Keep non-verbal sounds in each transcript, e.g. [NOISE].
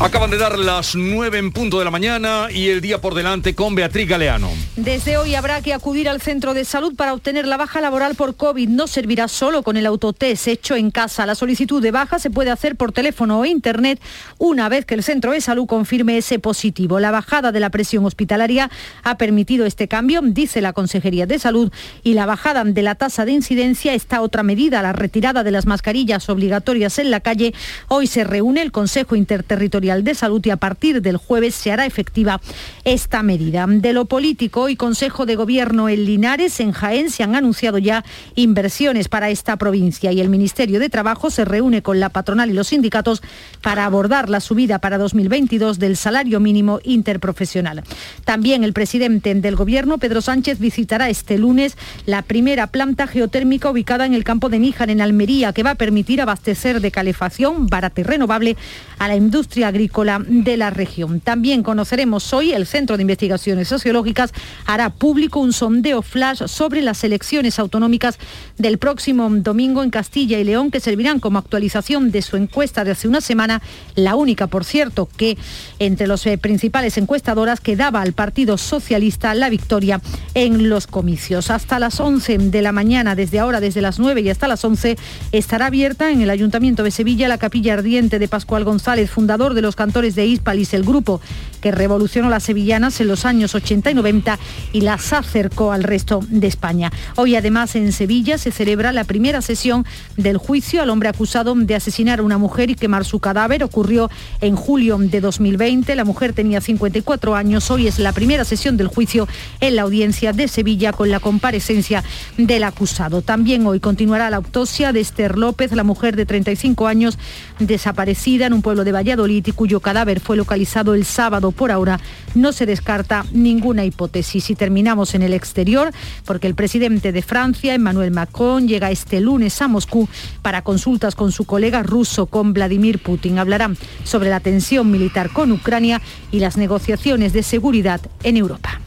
Acaban de dar las 9 en punto de la mañana y el día por delante con Beatriz Galeano. Desde hoy habrá que acudir al centro de salud para obtener la baja laboral por COVID. No servirá solo con el autotest hecho en casa. La solicitud de baja se puede hacer por teléfono o internet una vez que el centro de salud confirme ese positivo. La bajada de la presión hospitalaria ha permitido este cambio, dice la Consejería de Salud, y la bajada de la tasa de incidencia está otra medida, la retirada de las mascarillas obligatorias en la calle. Hoy se reúne el Consejo Interterritorial de Salud y a partir del jueves se hará efectiva esta medida. De lo político y Consejo de Gobierno en Linares, en Jaén, se han anunciado ya inversiones para esta provincia y el Ministerio de Trabajo se reúne con la patronal y los sindicatos para abordar la subida para 2022 del salario mínimo interprofesional. También el presidente del Gobierno, Pedro Sánchez, visitará este lunes la primera planta geotérmica ubicada en el campo de Níjar, en Almería, que va a permitir abastecer de calefacción barata y renovable a la industria agrícola de la región. También conoceremos hoy el Centro de Investigaciones Sociológicas hará público un sondeo flash sobre las elecciones autonómicas del próximo domingo en Castilla y León que servirán como actualización de su encuesta de hace una semana, la única, por cierto, que entre las eh, principales encuestadoras que daba al Partido Socialista la victoria en los comicios. Hasta las 11 de la mañana, desde ahora, desde las 9 y hasta las 11, estará abierta en el Ayuntamiento de Sevilla la capilla ardiente de Pascual González, fundador de los cantores de Hispalis, el grupo que revolucionó las sevillanas en los años 80 y 90 y las acercó al resto de España. Hoy además en Sevilla se celebra la primera sesión del juicio al hombre acusado de asesinar a una mujer y quemar su cadáver. Ocurrió en julio de 2020. La mujer tenía 54 años. Hoy es la primera sesión del juicio en la audiencia de Sevilla con la comparecencia del acusado. También hoy continuará la autopsia de Esther López, la mujer de 35 años desaparecida en un pueblo de Valladolid cuyo cadáver fue localizado el sábado. Por ahora no se descarta ninguna hipótesis. Y terminamos en el exterior porque el presidente de Francia, Emmanuel Macron, llega este lunes a Moscú para consultas con su colega ruso, con Vladimir Putin. Hablarán sobre la tensión militar con Ucrania y las negociaciones de seguridad en Europa.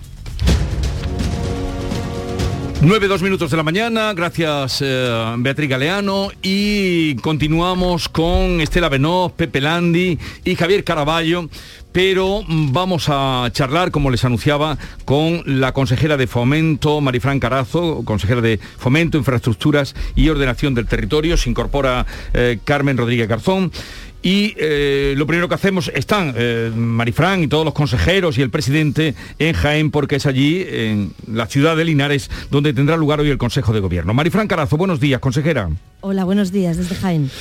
9, dos minutos de la mañana, gracias eh, Beatriz Galeano. Y continuamos con Estela Benó, Pepe Landi y Javier Caraballo, pero vamos a charlar, como les anunciaba, con la consejera de Fomento, Marifran Carazo, consejera de Fomento, Infraestructuras y Ordenación del Territorio, se incorpora eh, Carmen Rodríguez Garzón y eh, lo primero que hacemos, están eh, Marifran y todos los consejeros y el presidente en Jaén, porque es allí, en la ciudad de Linares, donde tendrá lugar hoy el Consejo de Gobierno. Marifran Carazo, buenos días, consejera. Hola, buenos días, desde Jaén.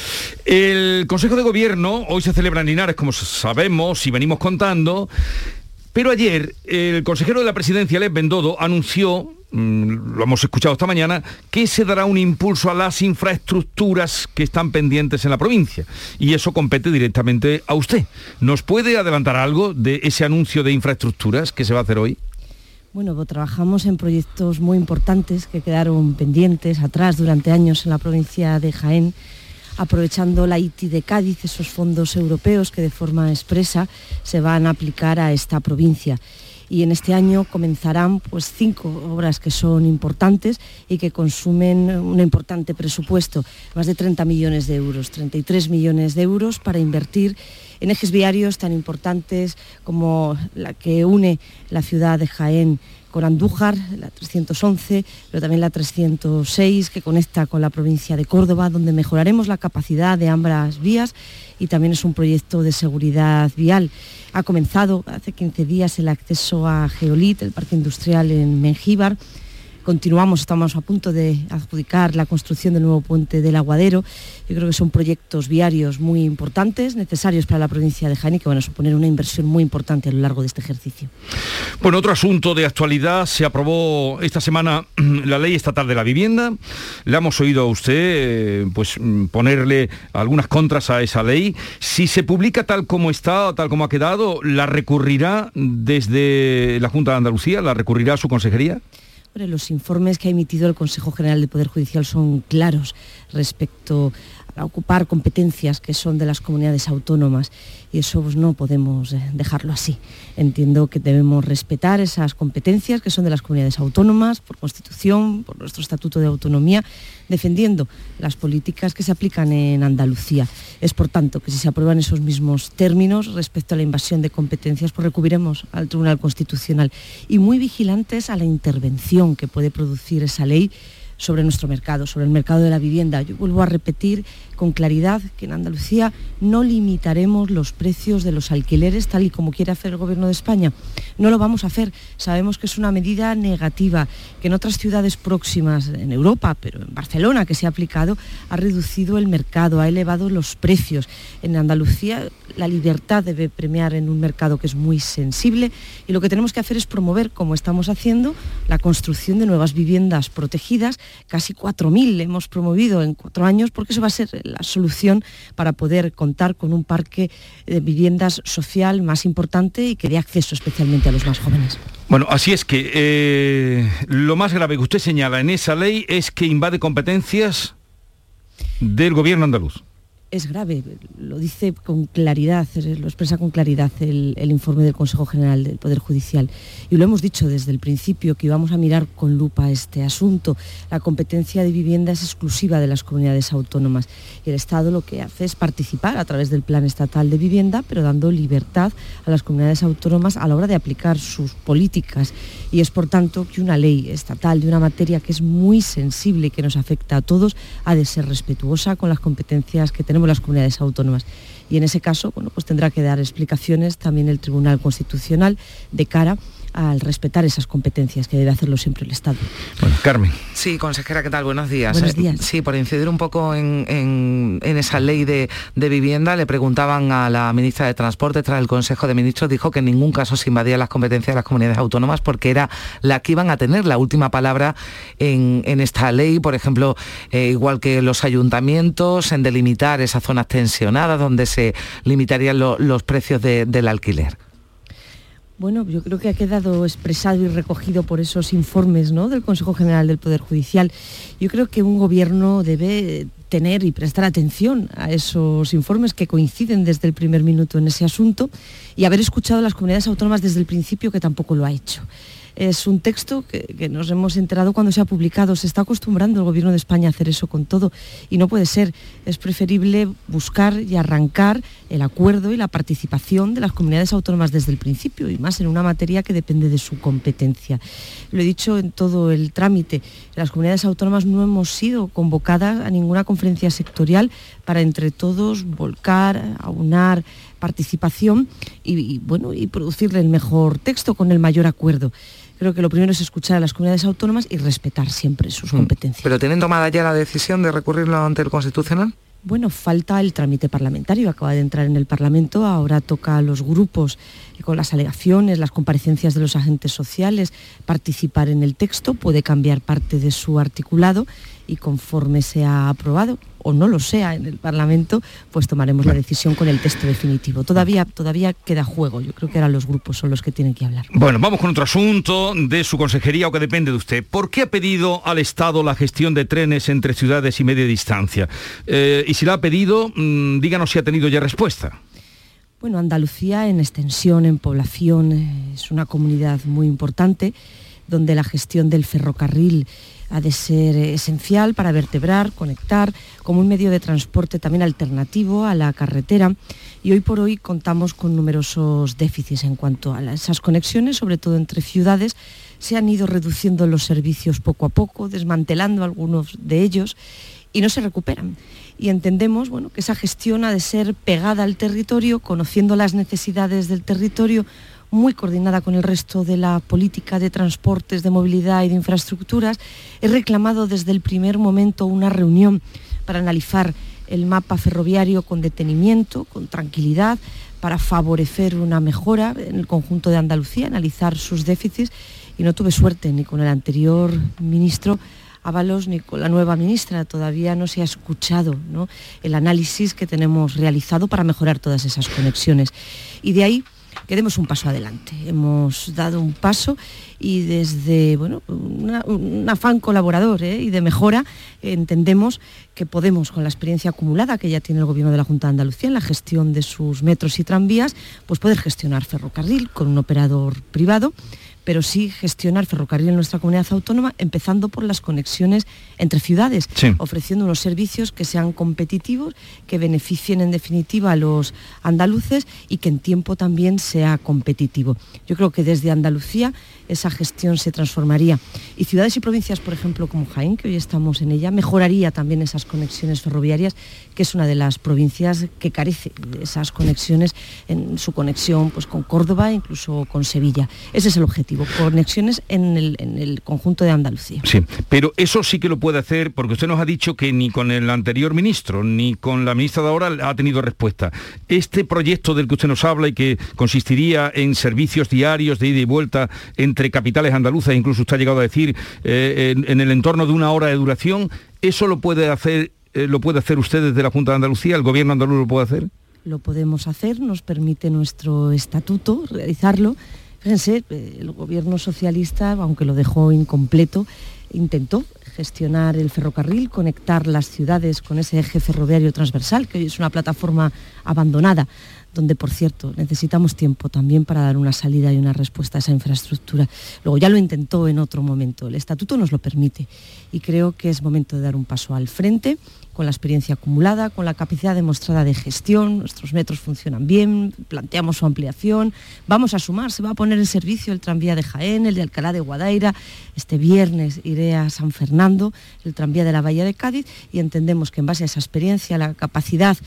El Consejo de Gobierno hoy se celebra en Linares, como sabemos y venimos contando, pero ayer el consejero de la presidencia, Les Bendodo, anunció lo hemos escuchado esta mañana, que se dará un impulso a las infraestructuras que están pendientes en la provincia. Y eso compete directamente a usted. ¿Nos puede adelantar algo de ese anuncio de infraestructuras que se va a hacer hoy? Bueno, pues trabajamos en proyectos muy importantes que quedaron pendientes atrás durante años en la provincia de Jaén, aprovechando la ITI de Cádiz, esos fondos europeos que de forma expresa se van a aplicar a esta provincia y en este año comenzarán pues, cinco obras que son importantes y que consumen un importante presupuesto, más de 30 millones de euros, 33 millones de euros para invertir en ejes viarios tan importantes como la que une la ciudad de Jaén con Andújar, la 311, pero también la 306 que conecta con la provincia de Córdoba, donde mejoraremos la capacidad de ambas vías y también es un proyecto de seguridad vial. Ha comenzado hace 15 días el acceso a Geolit, el parque industrial en Mengíbar continuamos, estamos a punto de adjudicar la construcción del nuevo puente del Aguadero. Yo creo que son proyectos viarios muy importantes, necesarios para la provincia de Jaén que van a suponer una inversión muy importante a lo largo de este ejercicio. Bueno, otro asunto de actualidad, se aprobó esta semana [CLEARS THROAT] la ley estatal de la vivienda. Le hemos oído a usted eh, pues, ponerle algunas contras a esa ley. Si se publica tal como está, tal como ha quedado, ¿la recurrirá desde la Junta de Andalucía? ¿La recurrirá su consejería? Los informes que ha emitido el Consejo General de Poder Judicial son claros respecto para ocupar competencias que son de las comunidades autónomas y eso pues, no podemos eh, dejarlo así. Entiendo que debemos respetar esas competencias que son de las comunidades autónomas por constitución, por nuestro estatuto de autonomía, defendiendo las políticas que se aplican en Andalucía. Es por tanto que si se aprueban esos mismos términos respecto a la invasión de competencias, pues recubriremos al Tribunal Constitucional y muy vigilantes a la intervención que puede producir esa ley sobre nuestro mercado, sobre el mercado de la vivienda. Yo vuelvo a repetir con claridad que en Andalucía no limitaremos los precios de los alquileres tal y como quiere hacer el Gobierno de España. No lo vamos a hacer. Sabemos que es una medida negativa, que en otras ciudades próximas en Europa, pero en Barcelona que se ha aplicado, ha reducido el mercado, ha elevado los precios. En Andalucía la libertad debe premiar en un mercado que es muy sensible y lo que tenemos que hacer es promover, como estamos haciendo, la construcción de nuevas viviendas protegidas. Casi 4.000 hemos promovido en cuatro años porque eso va a ser la solución para poder contar con un parque de viviendas social más importante y que dé acceso especialmente a los más jóvenes. Bueno, así es que eh, lo más grave que usted señala en esa ley es que invade competencias del gobierno andaluz es grave, lo dice con claridad, lo expresa con claridad el, informe del Consejo General del Poder Judicial. Y lo hemos dicho desde el principio que íbamos a mirar con lupa este asunto. La competencia de vivienda es exclusiva de las comunidades autónomas y el Estado lo que hace es participar a través del Plan Estatal de Vivienda, pero dando libertad a las comunidades autónomas a la hora de aplicar sus políticas. Y es por tanto que una ley estatal de una materia que es muy sensible y que nos afecta a todos ha de ser respetuosa con las competencias que tenemos las comunidades autónomas. Y en ese caso, bueno, pues tendrá que dar explicaciones también el Tribunal Constitucional de cara al respetar esas competencias que debe hacerlo siempre el Estado. Bueno, Carmen. Sí, consejera, ¿qué tal? Buenos días. Buenos días. Sí, por incidir un poco en, esa ley de, vivienda, le preguntaban a la ministra de Transporte tras el Consejo de Ministros, dijo que en ningún caso se invadían las competencias de las comunidades autónomas porque era la que iban a tener la última palabra en, esta ley, por ejemplo, eh, igual que los ayuntamientos, en delimitar esas zonas tensionadas donde se limitarían los precios del alquiler. Bueno, yo creo que ha quedado expresado y recogido por esos informes ¿no? del Consejo General del Poder Judicial. Yo creo que un gobierno debe tener y prestar atención a esos informes que coinciden desde el primer minuto en ese asunto y haber escuchado a las comunidades autónomas desde el principio que tampoco lo ha hecho es un texto que, nos hemos enterado cuando se ha publicado. Se está acostumbrando el Gobierno de España a hacer eso con todo y no puede ser. Es preferible buscar y arrancar el acuerdo y la participación de las comunidades autónomas desde el principio y más en una materia que depende de su competencia. Lo he dicho en todo el trámite. Las comunidades autónomas no hemos sido convocadas a ninguna conferencia sectorial para entre todos volcar, aunar participación y, bueno, y producirle el mejor texto con el mayor acuerdo creo que lo primero es escuchar a las comunidades autónomas y respetar siempre sus mm. competencias. ¿Pero tienen tomada ya la decisión de recurrirlo ante el Constitucional? Bueno, falta el trámite parlamentario, acaba de entrar en el Parlamento, ahora toca a los grupos con las alegaciones, las comparecencias de los agentes sociales, participar en el texto, puede cambiar parte de su articulado y conforme sea aprobado o no lo sea en el Parlamento, pues tomaremos la decisión con el texto definitivo. Todavía, todavía queda juego, yo creo que ahora los grupos son los que tienen que hablar. Bueno, vamos con otro asunto de su consejería o que depende de usted. ¿Por qué ha pedido al Estado la gestión de trenes entre ciudades y media distancia? Eh, y si la ha pedido, mm, díganos si ha tenido ya respuesta. Bueno, Andalucía en extensión, en población, eh, es una comunidad muy importante donde la gestión del ferrocarril ha de ser esencial para vertebrar, conectar como un medio de transporte también alternativo a la carretera y hoy por hoy contamos con numerosos déficits en cuanto a esas conexiones, sobre todo entre ciudades. Se han ido reduciendo los servicios poco a poco, desmantelando algunos de ellos y no se recuperan. Y entendemos bueno, que esa gestión ha de ser pegada al territorio, conociendo las necesidades del territorio, muy coordinada con el resto de la política de transportes, de movilidad y de infraestructuras. He reclamado desde el primer momento una reunión para analizar el mapa ferroviario con detenimiento, con tranquilidad, para favorecer una mejora en el conjunto de Andalucía, analizar sus déficits y no tuve suerte ni con el anterior ministro Ábalos ni con la nueva ministra. Todavía no se ha escuchado el análisis que tenemos realizado para mejorar todas esas conexiones. Y de ahí que demos un paso adelante. Hemos dado un paso y desde bueno, un afán colaborador ¿eh? y de mejora entendemos que podemos, con la experiencia acumulada que ya tiene el Gobierno de la Junta de Andalucía en la gestión de sus metros y tranvías, pues poder gestionar ferrocarril con un operador privado pero sí gestionar ferrocarril en nuestra comunidad autónoma, empezando por las conexiones entre ciudades, ofreciendo unos servicios que sean competitivos, que beneficien en definitiva a los andaluces y que en tiempo también sea competitivo. Yo creo que desde Andalucía esa gestión se transformaría. Y ciudades y provincias, por ejemplo, como Jaén, que hoy estamos en ella, mejoraría también esas conexiones ferroviarias, que es una de las provincias que carece de esas conexiones en su conexión pues, con Córdoba, incluso con Sevilla. Ese es el objetivo, conexiones en el, en el conjunto de Andalucía. Sí, pero eso sí que lo puede hacer, porque usted nos ha dicho que ni con el anterior ministro, ni con la ministra de ahora ha tenido respuesta. Este proyecto del que usted nos habla y que consistiría en servicios diarios de ida y vuelta entre entre capitales andaluzas, incluso usted ha llegado a decir, eh, en, el entorno de una hora de duración, ¿eso lo puede hacer, eh, lo puede hacer usted desde la Junta de Andalucía? ¿El gobierno andaluz lo puede hacer? Lo podemos hacer, nos permite nuestro estatuto realizarlo. Fíjense, eh, el gobierno socialista, aunque lo dejó incompleto, intentó gestionar el ferrocarril, conectar las ciudades con ese eje ferroviario transversal, que es una plataforma abandonada donde por cierto necesitamos tiempo también para dar una salida y una respuesta a esa infraestructura. Luego ya lo intentó en otro momento, el estatuto nos lo permite y creo que es momento de dar un paso al frente con la experiencia acumulada, con la capacidad demostrada de gestión, nuestros metros funcionan bien, planteamos su ampliación, vamos a sumar, se va a poner en servicio el tranvía de Jaén, el de Alcalá de Guadaira, este viernes iré a San Fernando, el tranvía de la Bahía de Cádiz y entendemos que en base a esa experiencia, la capacidad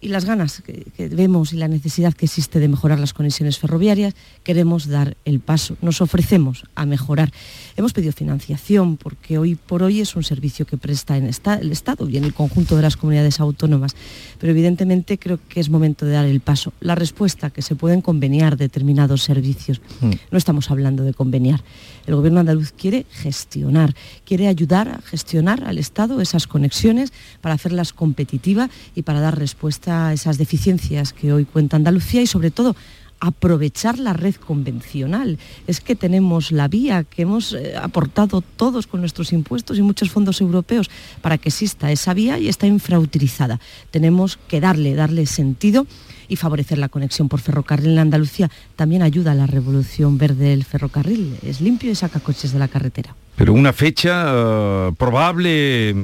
y las ganas que, vemos y la necesidad que existe de mejorar las conexiones ferroviarias, queremos dar el paso, nos ofrecemos a mejorar. Hemos pedido financiación porque hoy por hoy es un servicio que presta en el Estado y en el conjunto de las comunidades autónomas, pero evidentemente creo que es momento de dar el paso. La respuesta que se pueden conveniar determinados servicios, mm. no estamos hablando de conveniar. El gobierno andaluz quiere gestionar, quiere ayudar a gestionar al Estado esas conexiones para hacerlas competitivas y para dar respuesta a esas deficiencias que hoy cuenta Andalucía y sobre todo aprovechar la red convencional. Es que tenemos la vía que hemos eh, aportado todos con nuestros impuestos y muchos fondos europeos para que exista esa vía y está infrautilizada. Tenemos que darle, darle sentido y favorecer la conexión por ferrocarril en Andalucía también ayuda a la revolución verde del ferrocarril. Es limpio y saca coches de la carretera. Pero una fecha eh, probable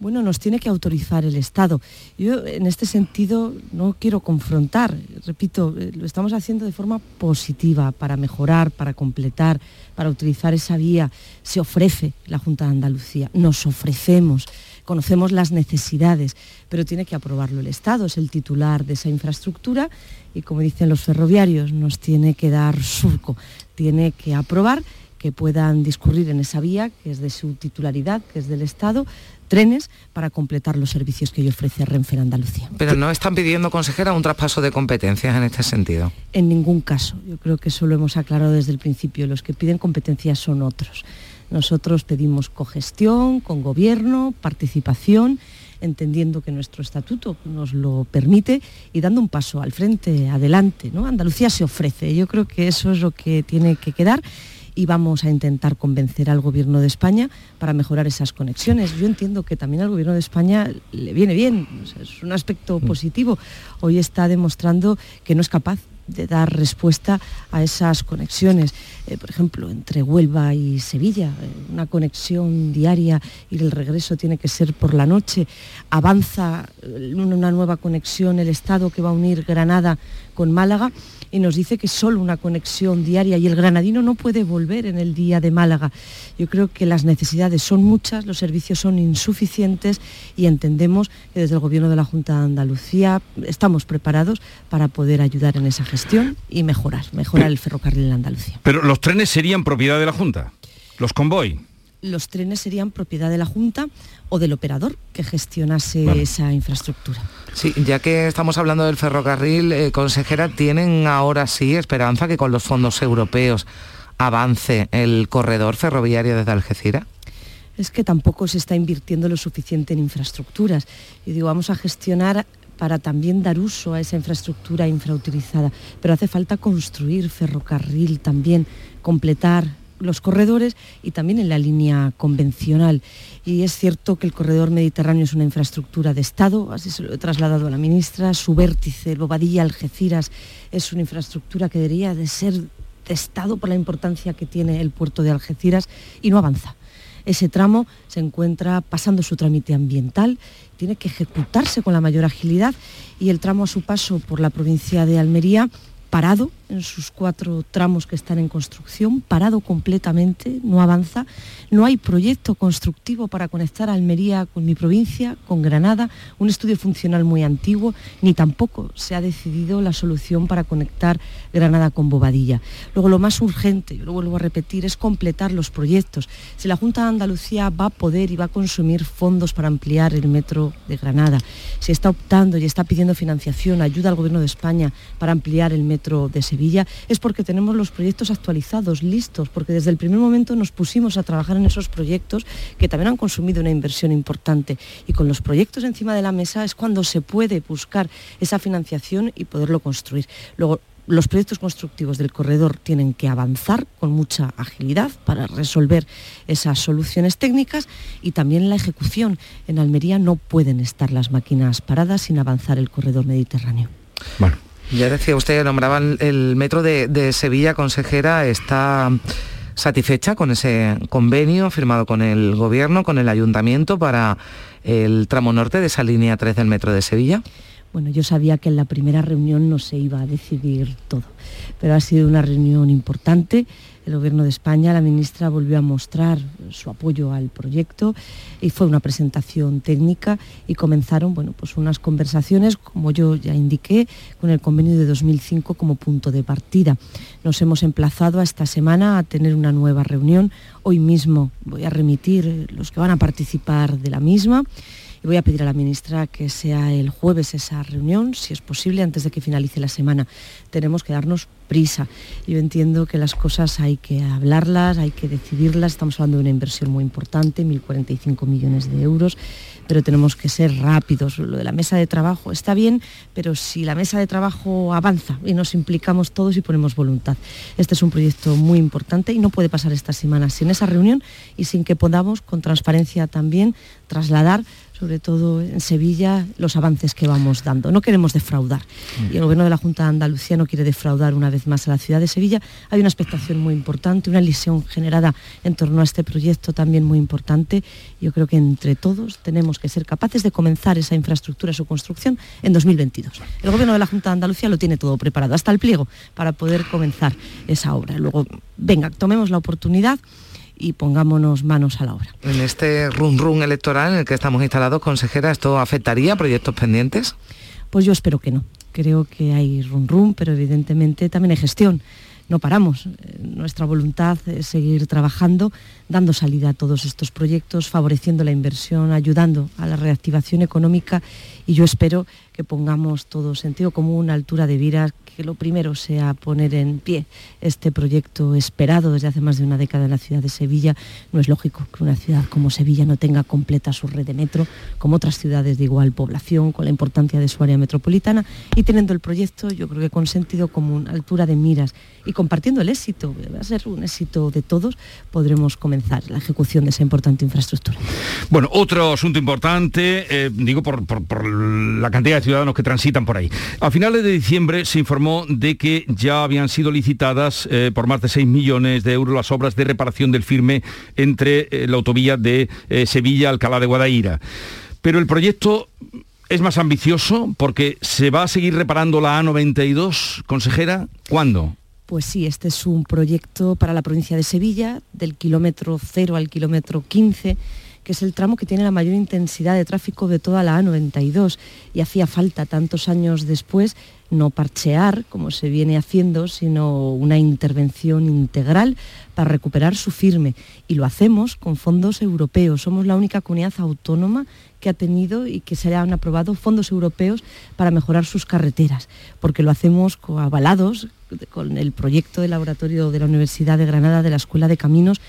bueno, nos tiene que autorizar el Estado. Yo en este sentido no quiero confrontar, repito, eh, lo estamos haciendo de forma positiva para mejorar, para completar, para utilizar esa vía. Se ofrece la Junta de Andalucía, nos ofrecemos. Conocemos las necesidades, pero tiene que aprobarlo el Estado, es el titular de esa infraestructura y como dicen los ferroviarios, nos tiene que dar surco, tiene que aprobar que puedan discurrir en esa vía, que es de su titularidad, que es del Estado, trenes para completar los servicios que hoy ofrece Renfe en Andalucía. Pero no están pidiendo, consejera, un traspaso de competencias en este sentido. En ningún caso. Yo creo que eso lo hemos aclarado desde el principio. Los que piden competencias son otros. Nosotros pedimos cogestión, con gobierno, participación, entendiendo que nuestro estatuto nos lo permite y dando un paso al frente, adelante. ¿no? Andalucía se ofrece, yo creo que eso es lo que tiene que quedar y vamos a intentar convencer al Gobierno de España para mejorar esas conexiones. Yo entiendo que también al Gobierno de España le viene bien, es un aspecto mm. positivo. Hoy está demostrando que no es capaz de dar respuesta a esas conexiones. Eh, por ejemplo, entre Huelva y Sevilla, eh, una conexión diaria y el regreso tiene que ser por la noche. Avanza eh, una nueva conexión el Estado que va a unir Granada con Málaga y nos dice que solo una conexión diaria y el granadino no puede volver en el día de Málaga. Yo creo que las necesidades son muchas, los servicios son insuficientes y entendemos que desde el Gobierno de la Junta de Andalucía estamos preparados para poder ayudar en esa gestión y mejorar, mejorar el ferrocarril en Andalucía. Pero los trenes serían propiedad de la Junta, los convoy los trenes serían propiedad de la Junta o del operador que gestionase esa infraestructura. Sí, ya que estamos hablando del ferrocarril, eh, consejera, ¿tienen ahora sí esperanza que con los fondos europeos avance el corredor ferroviario desde Algeciras? Es que tampoco se está invirtiendo lo suficiente en infraestructuras. Yo digo, vamos a gestionar para también dar uso a esa infraestructura infrautilizada. Pero hace falta construir ferrocarril también, completar los corredores y también en la línea convencional. Y es cierto que el corredor mediterráneo es una infraestructura de Estado, así se lo he trasladado a la ministra, su vértice, Bobadilla, Algeciras, es una infraestructura que debería de ser de Estado por la importancia que tiene el puerto de Algeciras y no avanza. Ese tramo se encuentra pasando su trámite ambiental, tiene que ejecutarse con la mayor agilidad y el tramo a su paso por la provincia de Almería parado en sus cuatro tramos que están en construcción, parado completamente, no avanza. No hay proyecto constructivo para conectar Almería con mi provincia, con Granada, un estudio funcional muy antiguo, ni tampoco se ha decidido la solución para conectar Granada con Bobadilla. Luego lo más urgente, yo lo vuelvo a repetir, es completar los proyectos. Si la Junta de Andalucía va a poder y va a consumir fondos para ampliar el metro de Granada, si está optando y está pidiendo financiación, ayuda al Gobierno de España para ampliar el metro de Sevilla, es porque tenemos los proyectos actualizados, listos, porque desde el primer momento nos pusimos a trabajar en esos proyectos que también han consumido una inversión importante. Y con los proyectos encima de la mesa es cuando se puede buscar esa financiación y poderlo construir. Luego, los proyectos constructivos del corredor tienen que avanzar con mucha agilidad para resolver esas soluciones técnicas y también la ejecución. En Almería no pueden estar las máquinas paradas sin avanzar el corredor mediterráneo. Ya decía usted, nombraban el metro de, Sevilla, consejera, está satisfecha con ese convenio firmado con el gobierno, con el ayuntamiento para el tramo norte de esa línea 3 del metro de Sevilla? Bueno, yo sabía que en la primera reunión no se iba a decidir todo, pero ha sido una reunión importante el Gobierno de España, la ministra volvió a mostrar su apoyo al proyecto y fue una presentación técnica y comenzaron bueno, pues unas conversaciones, como yo ya indiqué, con el convenio de 2005 como punto de partida. Nos hemos emplazado a esta semana a tener una nueva reunión. Hoy mismo voy a remitir los que van a participar de la misma y voy a pedir a la ministra que sea el jueves esa reunión, si es posible, antes de que finalice la semana. Tenemos que darnos prisa. Yo entiendo que las cosas hay que hablarlas, hay que decidirlas. Estamos hablando de una inversión muy importante, 1.045 millones de euros, pero tenemos que ser rápidos. Lo de la mesa de trabajo está bien, pero si la mesa de trabajo avanza y nos implicamos todos y ponemos voluntad. Este es un proyecto muy importante y no puede pasar esta semana sin esa reunión y sin que podamos, con transparencia también, trasladar sobre todo en Sevilla, los avances que vamos dando. No queremos defraudar. Y el Gobierno de la Junta de Andalucía no quiere defraudar una vez más a la ciudad de Sevilla. Hay una expectación muy importante, una ilusión generada en torno a este proyecto también muy importante. Yo creo que entre todos tenemos que ser capaces de comenzar esa infraestructura, su construcción, en 2022. El Gobierno de la Junta de Andalucía lo tiene todo preparado, hasta el pliego, para poder comenzar esa obra. Luego, venga, tomemos la oportunidad y pongámonos manos a la obra. En este run run electoral en el que estamos instalados, consejera, ¿esto afectaría a proyectos pendientes? Pues yo espero que no. Creo que hay run run, pero evidentemente también hay gestión. No paramos. Eh, nuestra voluntad es seguir trabajando, dando salida a todos estos proyectos, favoreciendo la inversión, ayudando a la reactivación económica y yo espero que pongamos todo sentido común, altura de viras, que lo primero sea poner en pie este proyecto esperado desde hace más de una década en la ciudad de Sevilla. No es lógico que una ciudad como Sevilla no tenga completa su red de metro, como otras ciudades de igual población, con la importancia de su área metropolitana, y teniendo el proyecto, yo creo que con sentido común, altura de miras y compartiendo el éxito, va a ser un éxito de todos, podremos comenzar la ejecución de esa importante infraestructura. Bueno, otro asunto importante, eh, digo por, la cantidad de ciudadanos que transitan por ahí. A finales de diciembre se informó de que ya habían sido licitadas eh, por más de 6 millones de euros las obras de reparación del firme entre eh, la autovía de Sevilla-Alcalá de Guadaira. Pero el proyecto es más ambicioso porque se va a seguir reparando la A92, consejera. ¿Cuándo? Pues sí, este es un proyecto para la provincia de Sevilla, del kilómetro 0 al kilómetro 15 es el tramo que tiene la mayor intensidad de tráfico de toda la A92 y hacía falta tantos años después no parchear, como se viene haciendo, sino una intervención integral para recuperar su firme. Y lo hacemos con fondos europeos. Somos la única comunidad autónoma que ha tenido y que se han aprobado fondos europeos para mejorar sus carreteras, porque lo hacemos avalados con el proyecto de laboratorio de la Universidad de Granada de la Escuela de Caminos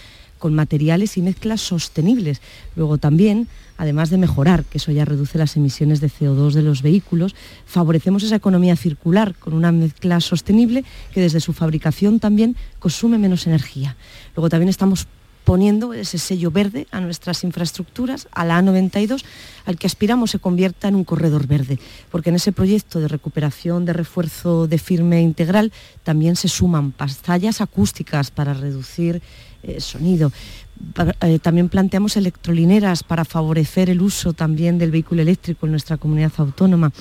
con materiales y mezclas sostenibles. Luego también, además de mejorar, que eso ya reduce las emisiones de CO2 de los vehículos, favorecemos esa economía circular con una mezcla sostenible que desde su fabricación también consume menos energía. Luego también estamos poniendo ese sello verde a nuestras infraestructuras, a la A92, al que aspiramos se convierta en un corredor verde, porque en ese proyecto de recuperación, de refuerzo de firme integral, también se suman pantallas acústicas para reducir eh, sonido. Eh, también planteamos electrolineras para favorecer el uso también del vehículo eléctrico en nuestra comunidad autónoma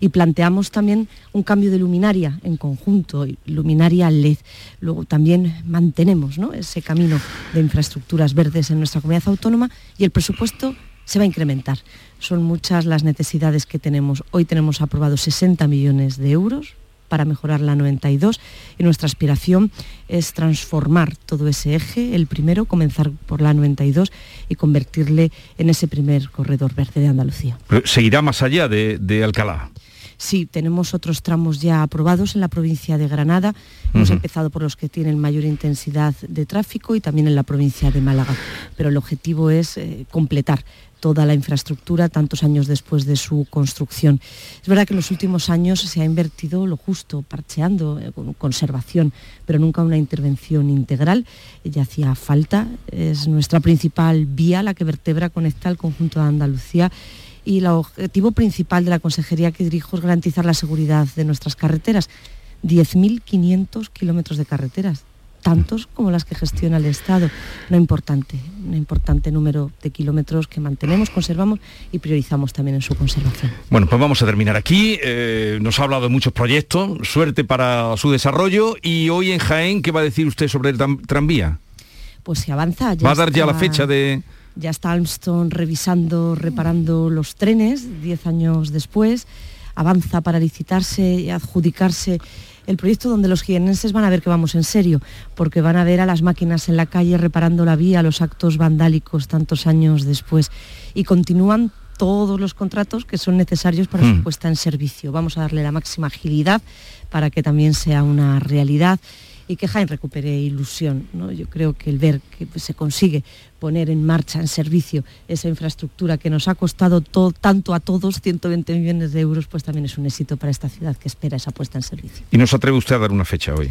y planteamos también un cambio de luminaria en conjunto, luminaria LED. Luego también mantenemos ese camino de infraestructuras verdes en nuestra comunidad autónoma y el presupuesto se va a incrementar. Son muchas las necesidades que tenemos. Hoy tenemos aprobados 60 millones de euros para mejorar la 92 y nuestra aspiración es transformar todo ese eje, el primero, comenzar por la 92 y convertirle en ese primer corredor verde de Andalucía. ¿Seguirá más allá de, Alcalá? Sí, tenemos otros tramos ya aprobados en la provincia de Granada. Hemos empezado por los que tienen mayor intensidad de tráfico y también en la provincia de Málaga. Pero el objetivo es eh, completar toda la infraestructura tantos años después de su construcción. Es verdad que en los últimos años se ha invertido lo justo, parcheando, eh, con conservación, pero nunca una intervención integral. Ya hacía falta, es nuestra principal vía, la que vertebra, conecta el conjunto de Andalucía y el objetivo principal de la consejería que dirijo es garantizar la seguridad de nuestras carreteras. 10.500 kilómetros de carreteras, tantos como las que gestiona el Estado. Una importante, un importante número de kilómetros que mantenemos, conservamos y priorizamos también en su conservación. Bueno, pues vamos a terminar aquí. Eh, nos ha hablado de muchos proyectos, suerte para su desarrollo y hoy en Jaén, ¿qué va a decir usted sobre el tranvía? Pues se avanza. ¿Va a dar ya la fecha de...? Ya está Almston revisando, reparando los trenes, diez años después. Avanza para licitarse y adjudicarse el proyecto donde los jienenses van a ver que vamos en serio, porque van a ver a las máquinas en la calle reparando la vía, los actos vandálicos tantos años después. Y continúan todos los contratos que son necesarios para su mm. puesta en servicio. Vamos a darle la máxima agilidad para que también sea una realidad y que Jaén recupere ilusión. ¿no? Yo creo que el ver que se consigue poner en marcha, en servicio, esa infraestructura que nos ha costado tanto a todos, 120 millones de euros, pues también es un éxito para esta ciudad que espera esa puesta en servicio. ¿Y nos atreve usted a dar una fecha hoy?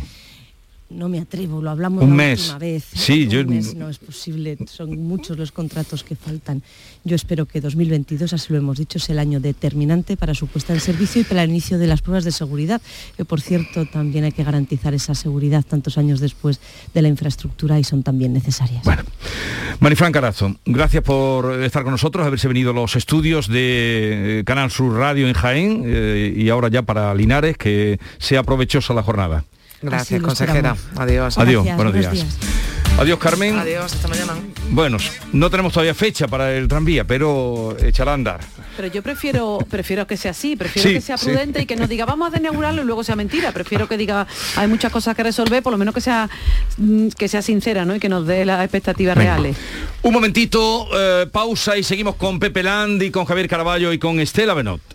No me atrevo, lo hablamos un la mes. última vez. Sí, un mes no es posible, son muchos los contratos que faltan. Yo espero que 2022, así lo hemos dicho, es el año determinante para su puesta en servicio y para el inicio de las pruebas de seguridad, que por cierto también hay que garantizar esa seguridad tantos años después de la infraestructura y son también necesarias. Bueno, Marifran Carazo, gracias por estar con nosotros, haberse venido los estudios de Canal Sur Radio en Jaén eh, y ahora ya para Linares, que sea provechosa la jornada. Gracias, consejera. Adiós. Adiós, buenos, días. Adiós, Carmen. Adiós, hasta mañana. Bueno, no tenemos todavía fecha para el tranvía, pero echará a andar. Pero yo prefiero prefiero que sea así, prefiero que sea prudente y que no diga vamos a inaugurarlo y luego sea mentira. Prefiero que diga hay muchas cosas que resolver, por lo menos que sea mm, que sea sincera, ¿no? Y que nos dé las expectativas reales. Un momentito, eh, pausa y seguimos con Pepe Landi, con Javier Caraballo y con Estela Benot.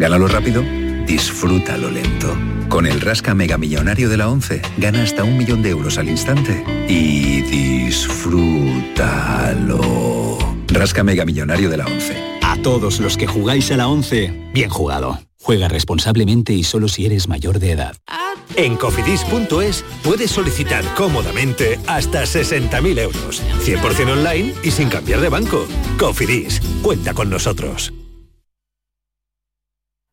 Gánalo rápido, disfrútalo lento. Con el Rasca Mega Millonario de la 11, gana hasta un millón de euros al instante y disfrútalo. Rasca Mega Millonario de la 11. A todos los que jugáis a la 11, bien jugado. Juega responsablemente y solo si eres mayor de edad. En cofidis.es puedes solicitar cómodamente hasta 60.000 euros. 100% online y sin cambiar de banco. Cofidis, cuenta con nosotros.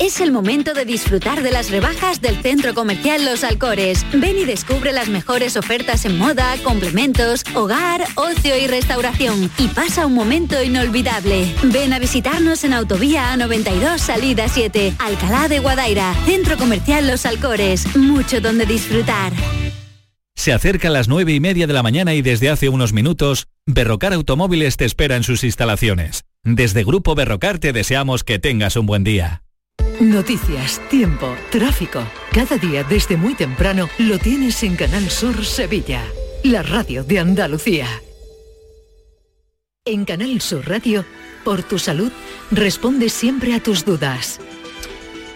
Es el momento de disfrutar de las rebajas del Centro Comercial Los Alcores. Ven y descubre las mejores ofertas en moda, complementos, hogar, ocio y restauración. Y pasa un momento inolvidable. Ven a visitarnos en Autovía A92 Salida 7, Alcalá de Guadaira, Centro Comercial Los Alcores. Mucho donde disfrutar. Se acerca a las nueve y media de la mañana y desde hace unos minutos, Berrocar Automóviles te espera en sus instalaciones. Desde Grupo Berrocar te deseamos que tengas un buen día. Noticias, tiempo, tráfico. Cada día desde muy temprano lo tienes en Canal Sur Sevilla, la radio de Andalucía. En Canal Sur Radio, por tu salud, responde siempre a tus dudas.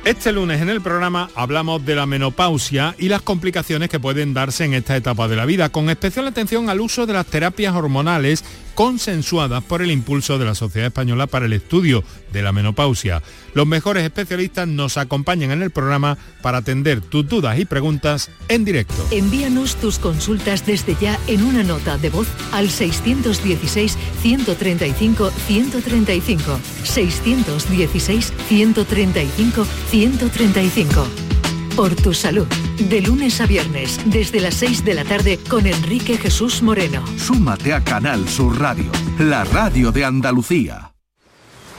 Este lunes en el programa hablamos de la menopausia y las complicaciones que pueden darse en esta etapa de la vida, con especial atención al uso de las terapias hormonales consensuadas por el impulso de la Sociedad Española para el Estudio de la Menopausia. Los mejores especialistas nos acompañan en el programa para atender tus dudas y preguntas en directo. Envíanos tus consultas desde ya en una nota de voz al 616-135-135. 616-135-135. Por tu salud. De lunes a viernes, desde las 6 de la tarde, con Enrique Jesús Moreno. Súmate a Canal Sur Radio, la radio de Andalucía.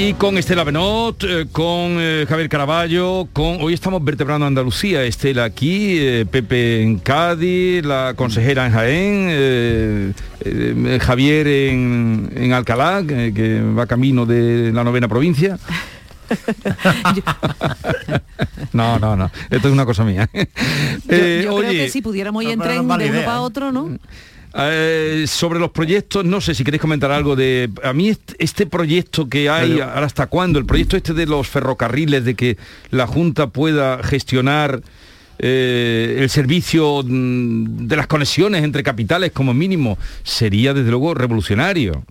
Y con Estela Benot, eh, con eh, Javier Caraballo, con hoy estamos vertebrando Andalucía, Estela aquí, eh, Pepe en Cádiz, la consejera en Jaén, Javier en, en Alcalá, que va camino de la novena provincia. [LAUGHS] no, no, no. Esto es una cosa mía. yo, creo que si pudiéramos ir en tren de uno para otro, ¿no? Eh, sobre los proyectos, no sé si queréis comentar algo de... A mí este, proyecto que hay, ahora hasta cuándo, el proyecto este de los ferrocarriles, de que la Junta pueda gestionar eh, el servicio mm, de las conexiones entre capitales como mínimo, sería desde luego revolucionario.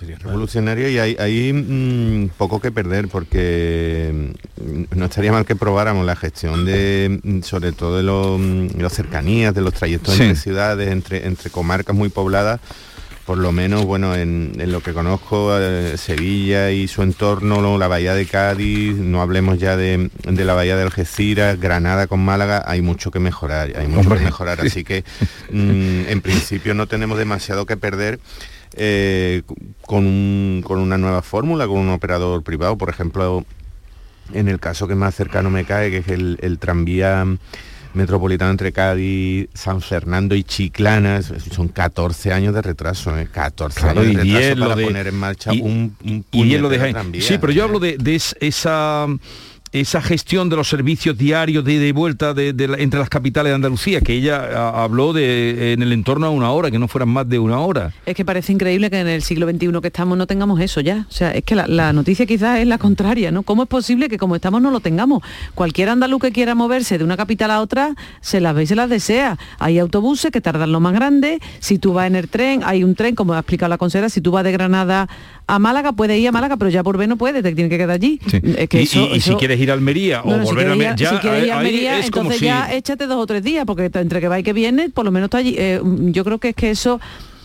Sería revolucionario y hay, mm, poco que perder porque mm, no estaría mal que probáramos la gestión de, mm, sobre todo de, las cercanías, de los trayectos entre ciudades, entre, entre comarcas muy pobladas, por lo menos, bueno, en, lo que conozco, eh, Sevilla y su entorno, la Bahía de Cádiz, no hablemos ya de, la Bahía de Algeciras, Granada con Málaga, hay mucho que mejorar, hay mucho que mejorar, así que en principio no tenemos demasiado que perder eh, con, una nueva fórmula, con un operador privado, por ejemplo, en el caso que más cercano me cae, que es el, tranvía metropolitano entre Cádiz, San Fernando y Chiclana, son 14 años de retraso, 14 ¿eh? años de retraso para poner en marcha un, un y lo tranvía. Sí, pero yo hablo de, de esa esa gestión de los servicios diarios de y vuelta de, entre las capitales de Andalucía, que ella habló de en el entorno a una hora, que no fueran más de una hora. Es que parece increíble que en el siglo XXI que estamos no tengamos eso ya. O sea, es que la, noticia quizás es la contraria, ¿no? ¿Cómo es posible que como estamos no lo tengamos? Cualquier andaluz que quiera moverse de una capital a otra, se las ve y se las desea. Hay autobuses que tardan lo más grande, si tú vas en el tren, hay un tren, como ha explicado la consejera, si tú vas de Granada a Málaga, puedes ir a Málaga, pero ya por B no puedes, te tiene que quedar allí. y, si quieres ir a Almería o volver a Almería, si quieres ir a Almería, entonces ya échate dos o tres días, porque entre que va y que viene, por lo menos está allí. Eh, yo creo que es que eso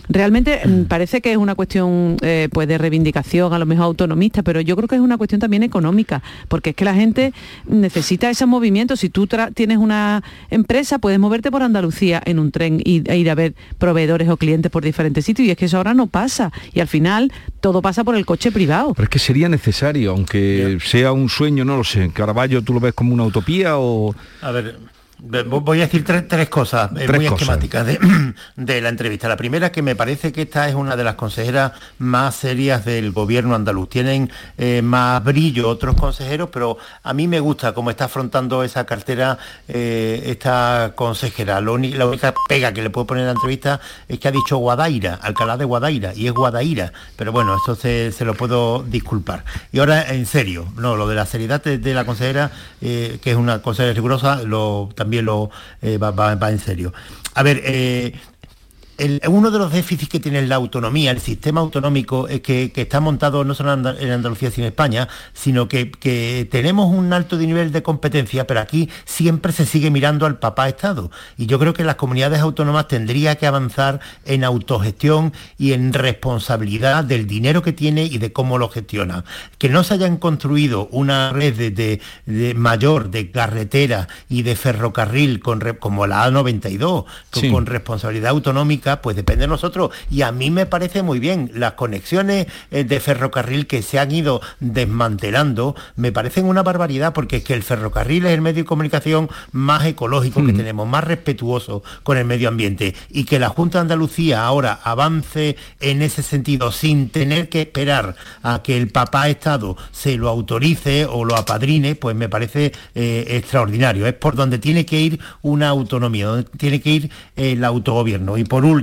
realmente mm, parece que es una cuestión eh, pues de reivindicación, a lo mejor autonomista, pero yo creo que es una cuestión también económica, porque es que la gente necesita ese movimiento. Si tú tienes una empresa, puedes moverte por Andalucía en un tren y, e ir a ver proveedores o clientes por diferentes sitios, y es que eso ahora no pasa. Y al final todo pasa por el coche privado. Pero es que sería necesario, aunque sea un sueño, no lo sé. Caraballo, ¿tú lo ves como una utopía o...? A ver, Voy a decir tres, cosas eh, muy esquemáticas [CLEARS THROAT] de, la entrevista. La primera que me parece que esta es una de las consejeras más serias del gobierno andaluz. Tienen eh, más brillo otros consejeros, pero a mí me gusta cómo está afrontando esa cartera eh, esta consejera. la única pega que le puedo poner en la entrevista es que ha dicho Guadaira, Alcalá de Guadaira, y es Guadaira. Pero bueno, esto se, lo puedo disculpar. Y ahora, en serio, no, lo de la seriedad de, la consejera, que es una consejera rigurosa, lo también lo eh, va, en serio. A ver, eh, uno de los déficits que tiene la autonomía, el sistema autonómico, es que, está montado no solo en Andalucía, sino en España, sino que, tenemos un alto nivel de competencia, pero aquí siempre se sigue mirando al papá Estado. Y yo creo que las comunidades autónomas tendrían que avanzar en autogestión y en responsabilidad del dinero que tiene y de cómo lo gestiona. Que no se hayan construido una red de, mayor de carretera y de ferrocarril como la A92, con responsabilidad autonómica pues depende de nosotros. Y a mí me parece muy bien. Las conexiones eh, de ferrocarril que se han ido desmantelando me parecen una barbaridad porque es que el ferrocarril es el medio de comunicación más ecológico que tenemos, más respetuoso con el medio ambiente. Y que la Junta de Andalucía ahora avance en ese sentido sin tener que esperar a que el papá Estado se lo autorice o lo apadrine, pues me parece eh, extraordinario. Es por donde tiene que ir una autonomía, donde tiene que ir el autogobierno. Y por último,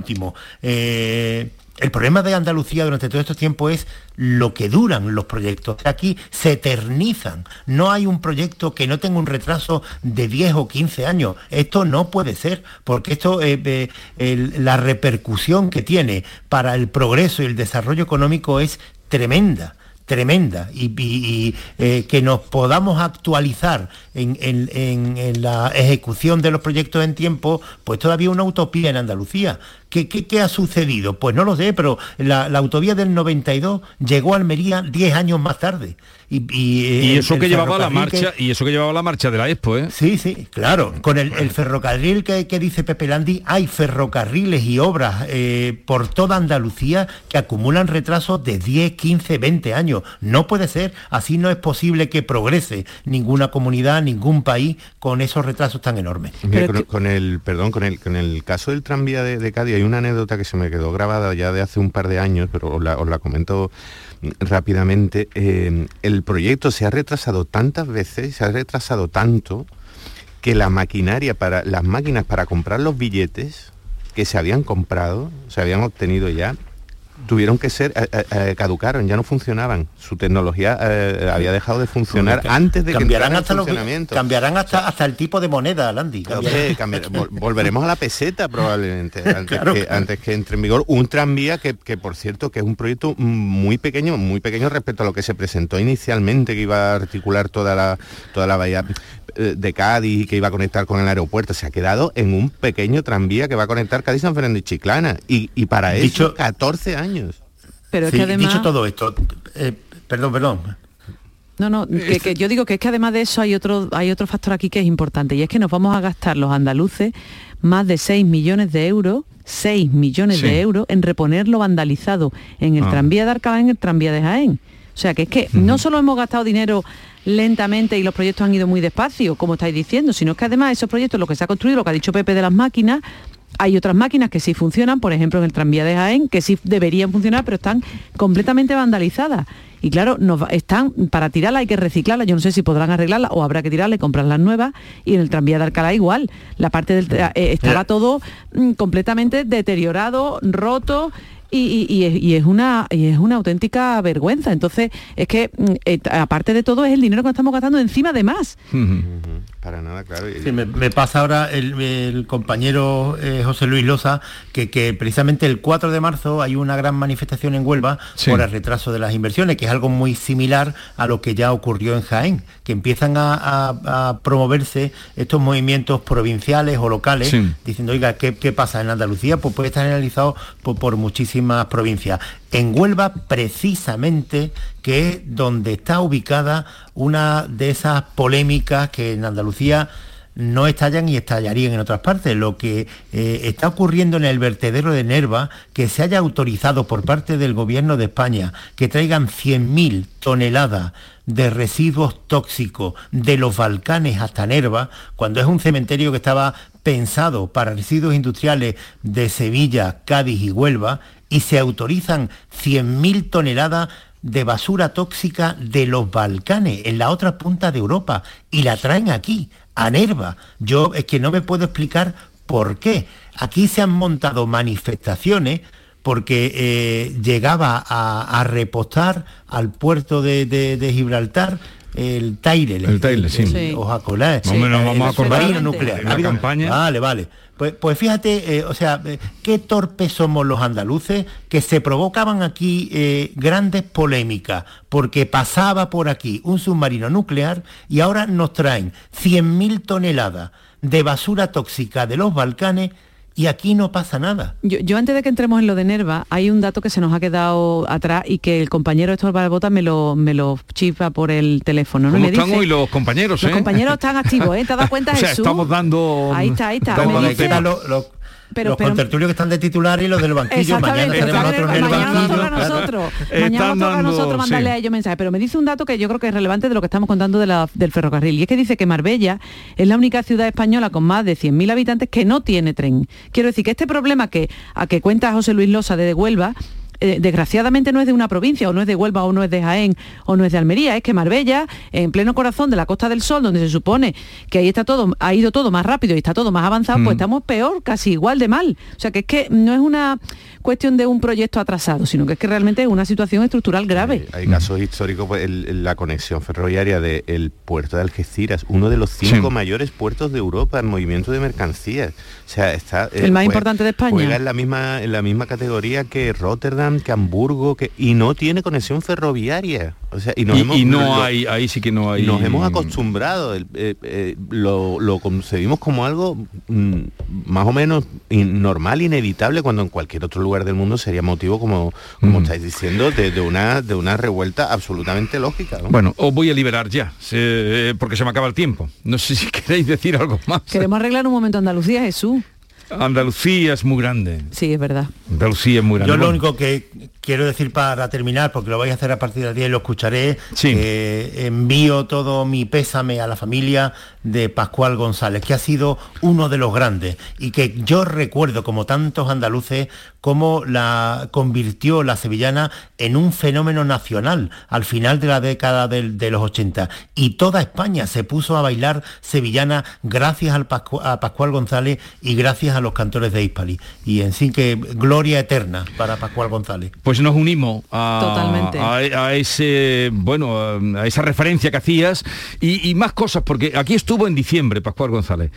eh, el problema de Andalucía durante todo este tiempo es lo que duran los proyectos. Aquí se eternizan. No hay un proyecto que no tenga un retraso de 10 o 15 años. Esto no puede ser, porque esto, eh, eh, la repercusión que tiene para el progreso y el desarrollo económico es tremenda tremenda y, que nos podamos actualizar en, la ejecución de los proyectos en tiempo, pues todavía una utopía en Andalucía. ¿Qué, qué, ha sucedido? Pues no lo sé, pero la, la autovía del 92 llegó a Almería 10 años más tarde. Y, eso que llevaba la marcha y eso que llevaba la marcha de la Expo, ¿eh? Sí, sí, claro. Con el, ferrocarril que, dice Pepe Landi, hay ferrocarriles y obras eh, por toda Andalucía que acumulan retrasos de 10, 15, 20 años. No puede ser. Así no es posible que progrese ninguna comunidad, ningún país con esos retrasos tan enormes. con, el, perdón, con el, con el caso del tranvía de, Cádiz hay una anécdota que se me quedó grabada ya de hace un par de años, pero os la, os la comento rápidamente, eh, el proyecto se ha retrasado tantas veces, se ha retrasado tanto, que la maquinaria para, las máquinas para comprar los billetes que se habían comprado, se habían obtenido ya, tuvieron que ser, eh, eh, eh, caducaron, ya no funcionaban. Su tecnología había dejado de funcionar antes de cambiarán que hasta funcionamiento. cambiarán hasta, hasta el tipo de moneda, Landy. volveremos a la peseta probablemente, [LAUGHS] antes, que, entre en vigor un tranvía que, por cierto, que es un proyecto muy pequeño, muy pequeño respecto a lo que se presentó inicialmente, que iba a articular toda la, toda la bahía de Cádiz y que iba a conectar con el aeropuerto, se ha quedado en un pequeño tranvía que va a conectar Cádiz, San Fernando y Chiclana. Y, para eso 14 años. Pero es que además... Dicho todo esto, eh, perdón, perdón. No, no, que, yo digo que es que además de eso hay otro, hay otro factor aquí que es importante y es que nos vamos a gastar los andaluces más de 6 millones de euros 6 millones de euros en reponer lo vandalizado en el ah. tranvía de Arcalá, en el tranvía de Jaén. O sea que es que no solo hemos gastado dinero lentamente y los proyectos han ido muy despacio, como estáis diciendo, sino que además esos proyectos, lo que se ha construido, lo que ha dicho Pepe de las máquinas, hay otras máquinas que sí funcionan, por ejemplo en el tranvía de Jaén, que sí deberían funcionar, pero están completamente vandalizadas. Y claro, están para tirarla hay que reciclarla. Yo no sé si podrán arreglarla o habrá que tirarla y comprar las nuevas. Y en el tranvía de Alcalá igual. La parte del eh, estaba todo mm, completamente deteriorado, roto y, es una, y es una auténtica vergüenza. Entonces, es que, mm, eh, aparte de todo, es el dinero que estamos gastando encima de más. Para nada, claro. me, pasa ahora el, compañero eh, José Luis Loza que, que, precisamente el 4 de marzo hay una gran manifestación en Huelva por el retraso de las inversiones, que es algo muy similar a lo que ya ocurrió en Jaén, que empiezan a, promoverse estos movimientos provinciales o locales, diciendo, oiga, ¿qué, pasa en Andalucía? Pues puede estar analizado por muchísimas provincias. En Huelva, precisamente, que es donde está ubicada una de esas polémicas que en Andalucía no estallan y estallarían en otras partes. Lo que eh, está ocurriendo en el vertedero de Nerva, que se haya autorizado por parte del gobierno de España que traigan 100.000 toneladas de residuos tóxicos de los Balcanes hasta Nerva, cuando es un cementerio que estaba pensado para residuos industriales de Sevilla, Cádiz y Huelva, y se autorizan 100.000 toneladas de basura tóxica de los Balcanes, en la otra punta de Europa, y la traen aquí, a Nerva. Yo es que no me puedo explicar por qué. Aquí se han montado manifestaciones porque eh, llegaba a, repostar al puerto de, Gibraltar el Taire, el, Taire, sí. sí. Ojalá, sí. vamos a acordar nuclear. La campaña. Vale, vale. Pues, pues, fíjate, eh, o sea, eh, qué torpes somos los andaluces que se provocaban aquí eh, grandes polémicas porque pasaba por aquí un submarino nuclear y ahora nos traen 100.000 toneladas de basura tóxica de los Balcanes y aquí no pasa nada. Yo, antes de que entremos en lo de Nerva, hay un dato que se nos ha quedado atrás y que el compañero Héctor Barbota me lo, me lo chifa por el teléfono. ¿no? ¿Cómo están hoy los compañeros? Los compañeros están activos, ¿eh? ¿Te has dado [LAUGHS] cuenta, o sea, estamos dando... Ahí está, ahí está los contertulios que están de titular y los del banquillo. Mañana estaremos nosotros en el mañana Nos toca a nosotros. Mañana nos toca a nosotros mandarle a ellos mensajes. Pero me dice un dato que yo creo que es relevante de lo que estamos contando de la, del ferrocarril. Y es que dice que Marbella es la única ciudad española con más de 100.000 habitantes que no tiene tren. Quiero decir que este problema que, a que cuenta José Luis Losa de Huelva eh, desgraciadamente no es de una provincia, o no es de Huelva, o no es de Jaén, o no es de Almería, es que Marbella, en pleno corazón de la Costa del Sol, donde se supone que ahí está todo, ha ido todo más rápido y está todo más avanzado, pues mm. estamos peor, casi igual de mal. O sea que es que no es una cuestión de un proyecto atrasado, sino que es que realmente es una situación estructural grave. Hay, casos históricos, pues, la conexión ferroviaria del puerto de Algeciras, uno de los cinco mayores puertos de Europa en movimiento de mercancías. O sea, está... El más importante de España. Juega en la misma, en la misma categoría que Rotterdam, que Hamburgo, que, y no tiene conexión ferroviaria. O sea, y, no hay, ahí sí que no hay. Nos hemos acostumbrado, eh, eh, lo, lo, concebimos como algo mm, más o menos normal, inevitable, cuando en cualquier otro lugar del mundo sería motivo, como, como mm. estáis diciendo, de, una, de una revuelta absolutamente lógica. Bueno, os voy a liberar ya, eh, porque se me acaba el tiempo. No sé si [LAUGHS] queréis decir algo más. Queremos arreglar un momento Andalucía, Jesús. Andalucía es muy grande. Sí, es verdad. Andalucía es muy grande. Yo lo único que quiero decir para terminar, porque lo vais a hacer a partir del día y lo escucharé, eh, envío todo mi pésame a la familia de Pascual González, que ha sido uno de los grandes y que yo recuerdo, como tantos andaluces, cómo la convirtió la sevillana en un fenómeno nacional al final de la década de, los 80. Y toda España se puso a bailar sevillana gracias al a Pascual González y gracias a los cantores de Hispali. Y en sí que gloria eterna para Pascual González. Pues nos unimos a, ese, bueno, a esa referencia que hacías y, y más cosas, porque aquí estuvo en diciembre Pascual González.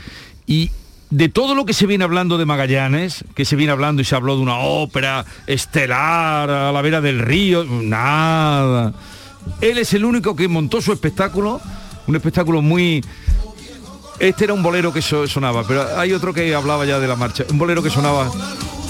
Y de todo lo que se viene hablando de Magallanes, que se viene hablando y se habló de una ópera estelar a la vera del río, nada. Él es el único que montó su espectáculo, un espectáculo muy... Este era un bolero que sonaba, pero hay otro que hablaba ya de la marcha, un bolero que sonaba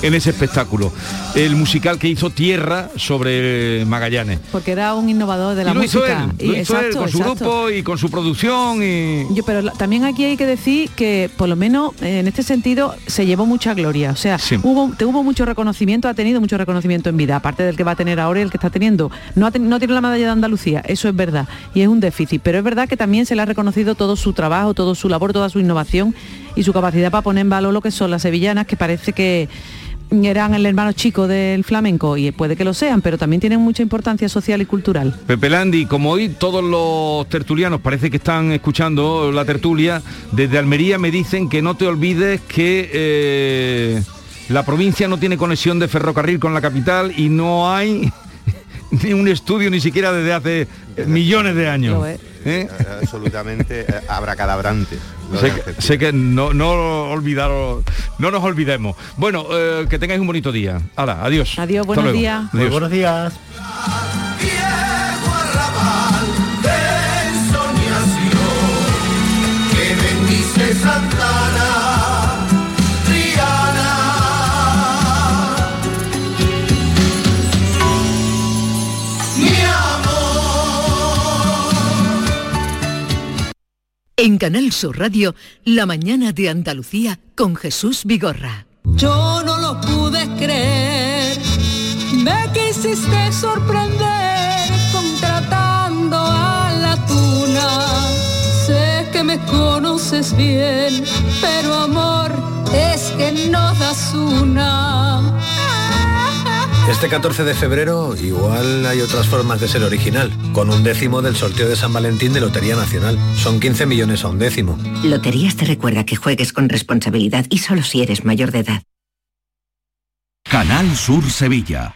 en ese espectáculo. El musical que hizo Tierra sobre Magallanes. Porque era un innovador de la música. y, con su grupo y con su producción. Y... Yo, pero también aquí hay que decir que por lo menos en este sentido se llevó mucha gloria. O sea, hubo, hubo mucho reconocimiento, ha tenido mucho reconocimiento en vida, aparte del que va a tener ahora y el que está teniendo. No, no tiene la medalla de Andalucía, eso es verdad. Y es un déficit. Pero es verdad que también se le ha reconocido todo su trabajo, todo su labor, toda su innovación y su capacidad para poner en valor lo que son las sevillanas, que parece que eran el hermano chico del flamenco y puede que lo sean, pero también tienen mucha importancia social y cultural. Pepe Landi, como hoy todos los tertulianos parece que están escuchando la tertulia, desde Almería me dicen que no te olvides que eh, la provincia no tiene conexión de ferrocarril con la capital y no hay [LAUGHS] ni un estudio ni siquiera desde hace millones de años. ¿Eh? absolutamente abracadabrante. Sé que, sé que, no, no olvidaros, no nos olvidemos. Bueno, eh, que tengáis un bonito día. Hala, adiós. Adiós, buenos días. Adiós. buenos días. En Canal Sur Radio, La mañana de Andalucía con Jesús Vigorra. Yo no lo pude creer, me quisiste sorprender contratando a la tuna. Sé que me conoces bien, pero amor es que no das una. Este 14 de febrero igual hay otras formas de ser original, con un décimo del sorteo de San Valentín de Lotería Nacional. Son 15 millones a un décimo. Loterías te recuerda que juegues con responsabilidad y solo si eres mayor de edad. Canal Sur Sevilla.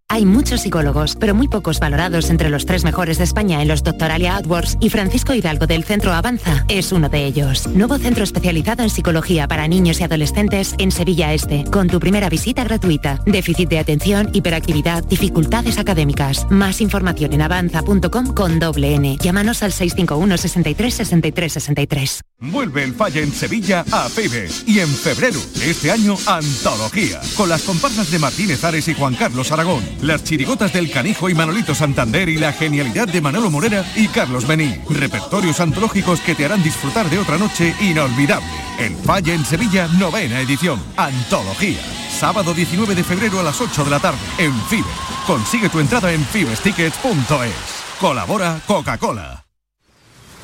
Hay muchos psicólogos, pero muy pocos valorados entre los tres mejores de España en los Doctoralia AdWords y Francisco Hidalgo del Centro Avanza es uno de ellos. Nuevo centro especializado en psicología para niños y adolescentes en Sevilla Este, con tu primera visita gratuita. Déficit de atención, hiperactividad, dificultades académicas. Más información en avanza.com con doble N. Llámanos al 651 63 63 63. Vuelve el Falla en Sevilla a Fibes y en febrero de este año Antología, con las comparsas de Martínez Ares y Juan Carlos Aragón las chirigotas del Canijo y Manolito Santander y la genialidad de Manolo Morera y Carlos Bení. Repertorios antológicos que te harán disfrutar de otra noche inolvidable. El Falle en Sevilla, novena edición. Antología. Sábado 19 de febrero a las 8 de la tarde en FIBE. Consigue tu entrada en fibestickets.es. Colabora Coca-Cola.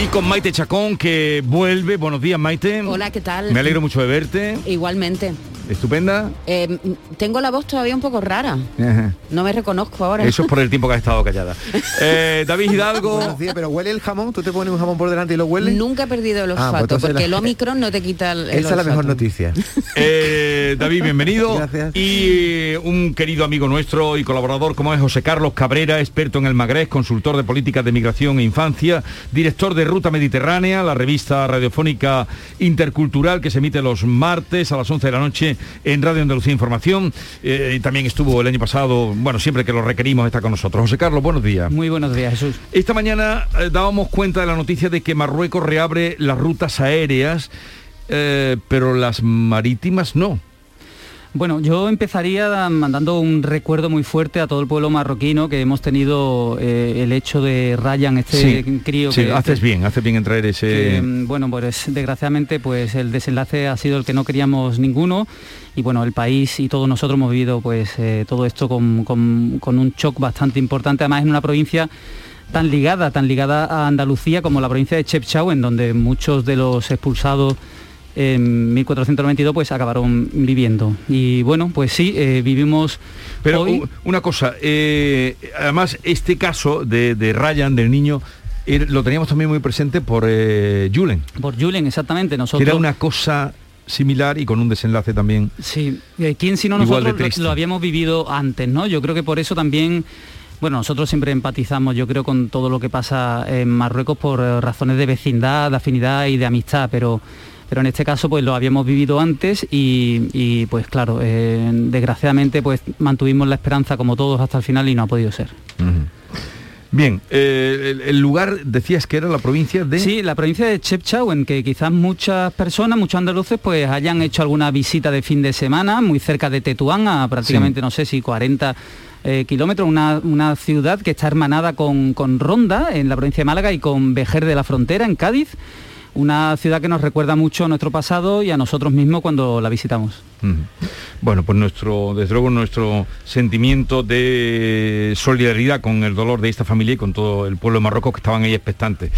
Y con Maite Chacón que vuelve. Buenos días, Maite. Hola, ¿qué tal? Me alegro mucho de verte. Igualmente. ¿Estupenda? Eh, tengo la voz todavía un poco rara. No me reconozco ahora. Eso es por el tiempo que has estado callada. [LAUGHS] Eh, David Hidalgo. Buenos días, pero huele el jamón. ¿Tú te pones un jamón por delante y lo huele? Nunca he perdido el Ah, pues olfato, porque la- el [LAUGHS] Omicron no te quita el, el Esa es la mejor noticia. [LAUGHS] Eh, David, bienvenido. Y eh, un querido amigo nuestro y colaborador como es José Carlos Cabrera, experto en el Magreb, consultor de políticas de migración e infancia, director de Ruta Mediterránea, la revista radiofónica intercultural que se emite los martes a las 11 de la noche en Radio Andalucía Información. Eh, y también estuvo el año pasado, bueno, siempre que lo requerimos está con nosotros. José Carlos, buenos días. Muy buenos días, Jesús. Esta mañana eh, dábamos cuenta de la noticia de que Marruecos reabre las rutas aéreas, eh, pero las marítimas no. Bueno, yo empezaría mandando un recuerdo muy fuerte a todo el pueblo marroquino que hemos tenido eh, el hecho de Ryan, este crío sí, que haces bien, haces bien en traer ese... que, mm, bueno, pues desgraciadamente pues el desenlace ha sido el que no queríamos ninguno. Y bueno, el país y todos nosotros hemos vivido pues eh, todo esto con, con- con un shock bastante importante, además en una provincia tan ligada, tan ligada a Andalucía como la provincia de Chepchau, en donde muchos de los expulsados en 1492 pues acabaron viviendo. Y bueno, pues sí, eh, vivimos... Pero una cosa, eh, además este caso de, Ryan, del niño, lo teníamos también muy presente por eh, Julen. Por Julen, exactamente. Nosotros... era una cosa similar y con un desenlace también. Sí, ¿quién si no nosotros lo, habíamos vivido antes, ¿no? Yo creo que por eso también bueno, nosotros siempre empatizamos, yo creo, con todo lo que pasa en Marruecos por razones de vecindad, de afinidad y de amistad, pero pero en este caso pues lo habíamos vivido antes y, pues claro, eh, desgraciadamente pues mantuvimos la esperanza como todos hasta el final y no ha podido ser. Bien, eh, el, lugar decías que era la provincia de... Sí, la provincia de Chepchau, en que quizás muchas personas, muchos andaluces, pues hayan hecho alguna visita de fin de semana, muy cerca de Tetuán, a prácticamente, no sé si 40 eh, kilómetros, una, ciudad que está hermanada con, con Ronda, en la provincia de Málaga, y con Vejer de la Frontera, en Cádiz una ciudad que nos recuerda mucho a nuestro pasado y a nosotros mismos cuando la visitamos. Bueno, pues nuestro, desde luego nuestro sentimiento de solidaridad con el dolor de esta familia y con todo el pueblo de Marruecos que estaban ahí expectantes.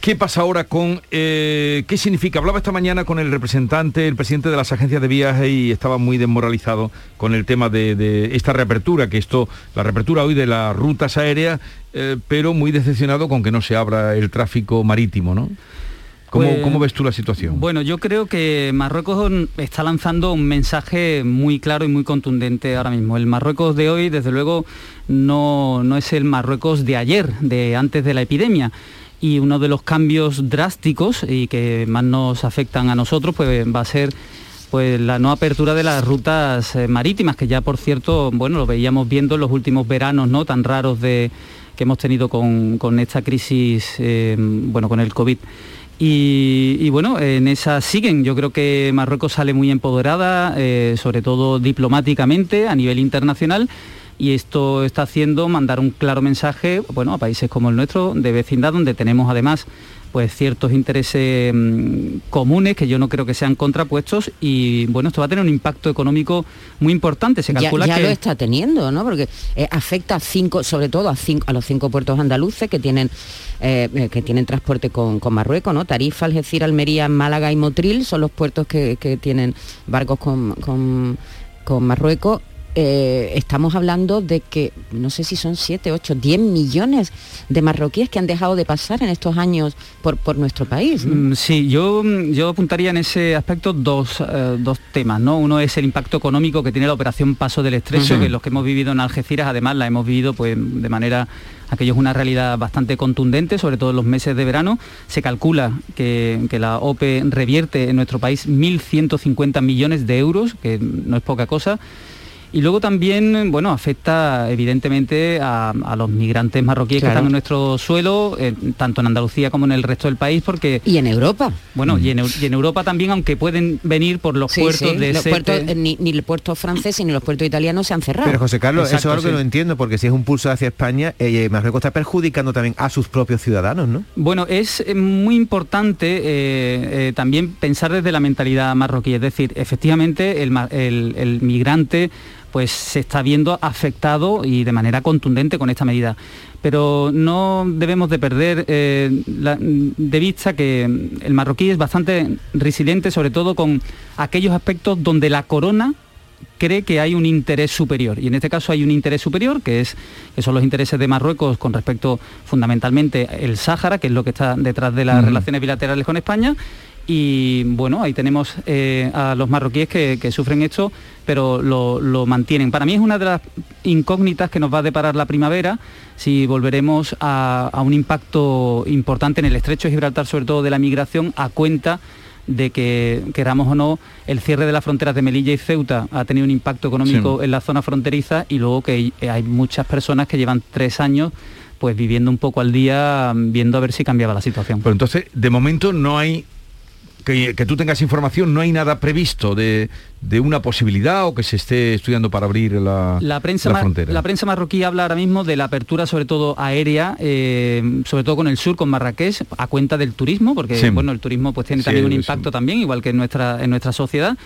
¿Qué pasa ahora con eh, qué significa? Hablaba esta mañana con el representante, el presidente de las agencias de viaje y estaba muy desmoralizado con el tema de, esta reapertura, que esto, la reapertura hoy de las rutas aéreas, eh, pero muy decepcionado con que no se abra el tráfico marítimo, ¿no? Pues, ¿Cómo, ves tú la situación? Bueno, yo creo que Marruecos está lanzando un mensaje muy claro y muy contundente ahora mismo. El Marruecos de hoy, desde luego, no, no es el Marruecos de ayer, de antes de la epidemia y uno de los cambios drásticos y que más nos afectan a nosotros pues va a ser pues la no apertura de las rutas eh, marítimas que ya por cierto bueno lo veíamos viendo en los últimos veranos no tan raros de que hemos tenido con, esta crisis eh, bueno con el covid y, bueno, en esa siguen. Yo creo que Marruecos sale muy empoderada, eh, sobre todo diplomáticamente a nivel internacional. Y esto está haciendo mandar un claro mensaje bueno, a países como el nuestro, de vecindad, donde tenemos además pues ciertos intereses mm, comunes que yo no creo que sean contrapuestos y bueno esto va a tener un impacto económico muy importante. Se calcula ya, ya lo está teniendo no porque eh, afecta a cinco sobre todo a cinco a los cinco puertos andaluces que tienen eh, eh, que tienen transporte con, Marruecos no Tarifa Algeciras Almería Málaga y Motril son los puertos que, tienen barcos con, con Marruecos eh, estamos hablando de que no sé si son 7, 8, 10 millones de marroquíes que han dejado de pasar en estos años por, por nuestro país. Mm, sí, yo, yo apuntaría en ese aspecto dos, eh, dos, temas. ¿no? Uno es el impacto económico que tiene la operación Paso del Estrecho, que los que hemos vivido en Algeciras además la hemos vivido pues, de manera aquello es una realidad bastante contundente, sobre todo en los meses de verano. Se calcula que, que, la OPE revierte en nuestro país 1.150 millones de euros, que no es poca cosa. Y luego también, bueno, afecta evidentemente a, los migrantes marroquíes que están en nuestro suelo, eh, tanto en Andalucía como en el resto del país, porque... Y en Europa. Bueno, mm. y, en, Europa también, aunque pueden venir por los puertos de... Los puertos, eh, ni, el puerto francés ni los puertos italianos se han cerrado. Pero José Carlos, eso es algo que no entiendo, porque si es un pulso hacia España, eh, Marruecos está perjudicando también a sus propios ciudadanos, ¿no? Bueno, es muy importante también pensar desde la mentalidad marroquí, es decir, efectivamente el, el migrante pues se está viendo afectado y de manera contundente con esta medida. Pero no debemos de perder eh, de vista que el marroquí es bastante resiliente, sobre todo con aquellos aspectos donde la corona cree que hay un interés superior y en este caso hay un interés superior que es que son los intereses de Marruecos con respecto fundamentalmente el Sáhara que es lo que está detrás de las relaciones bilaterales con España y bueno, ahí tenemos eh, a los marroquíes que, sufren esto, pero lo, mantienen. Para mí es una de las incógnitas que nos va a deparar la primavera, si volveremos a, un impacto importante en el estrecho de Gibraltar, sobre todo de la migración, a cuenta de que, queramos o no, el cierre de las fronteras de Melilla y Ceuta ha tenido un impacto económico en la zona fronteriza y luego que hay muchas personas que llevan tres años pues viviendo un poco al día, viendo a ver si cambiaba la situación. Pero entonces, de momento no hay que, tú tengas información, no hay nada previsto de, una posibilidad o que se esté estudiando para abrir la, la, prensa frontera. La prensa marroquí habla ahora mismo de la apertura sobre todo aérea, eh, sobre todo con el sur, con Marrakech, a cuenta del turismo, porque bueno, el turismo pues tiene también un impacto también, igual que en nuestra, en nuestra sociedad.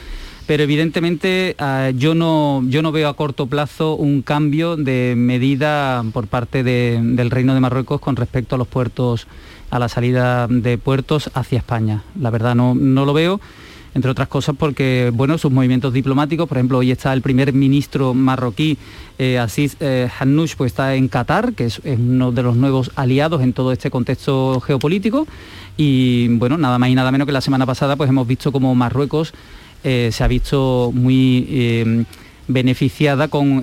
Pero evidentemente ah, yo, no, yo no veo a corto plazo un cambio de medida por parte del Reino de Marruecos con respecto a los puertos, a la salida de puertos hacia España. La verdad no, no lo veo entre otras cosas porque bueno, sus movimientos diplomáticos, por ejemplo, hoy está el primer ministro marroquí, eh, Aziz eh, pues está en Qatar, que es, uno de los nuevos aliados en todo este contexto geopolítico. Y bueno, nada más y nada menos que la semana pasada pues hemos visto como Marruecos eh, se ha visto muy eh, beneficiada con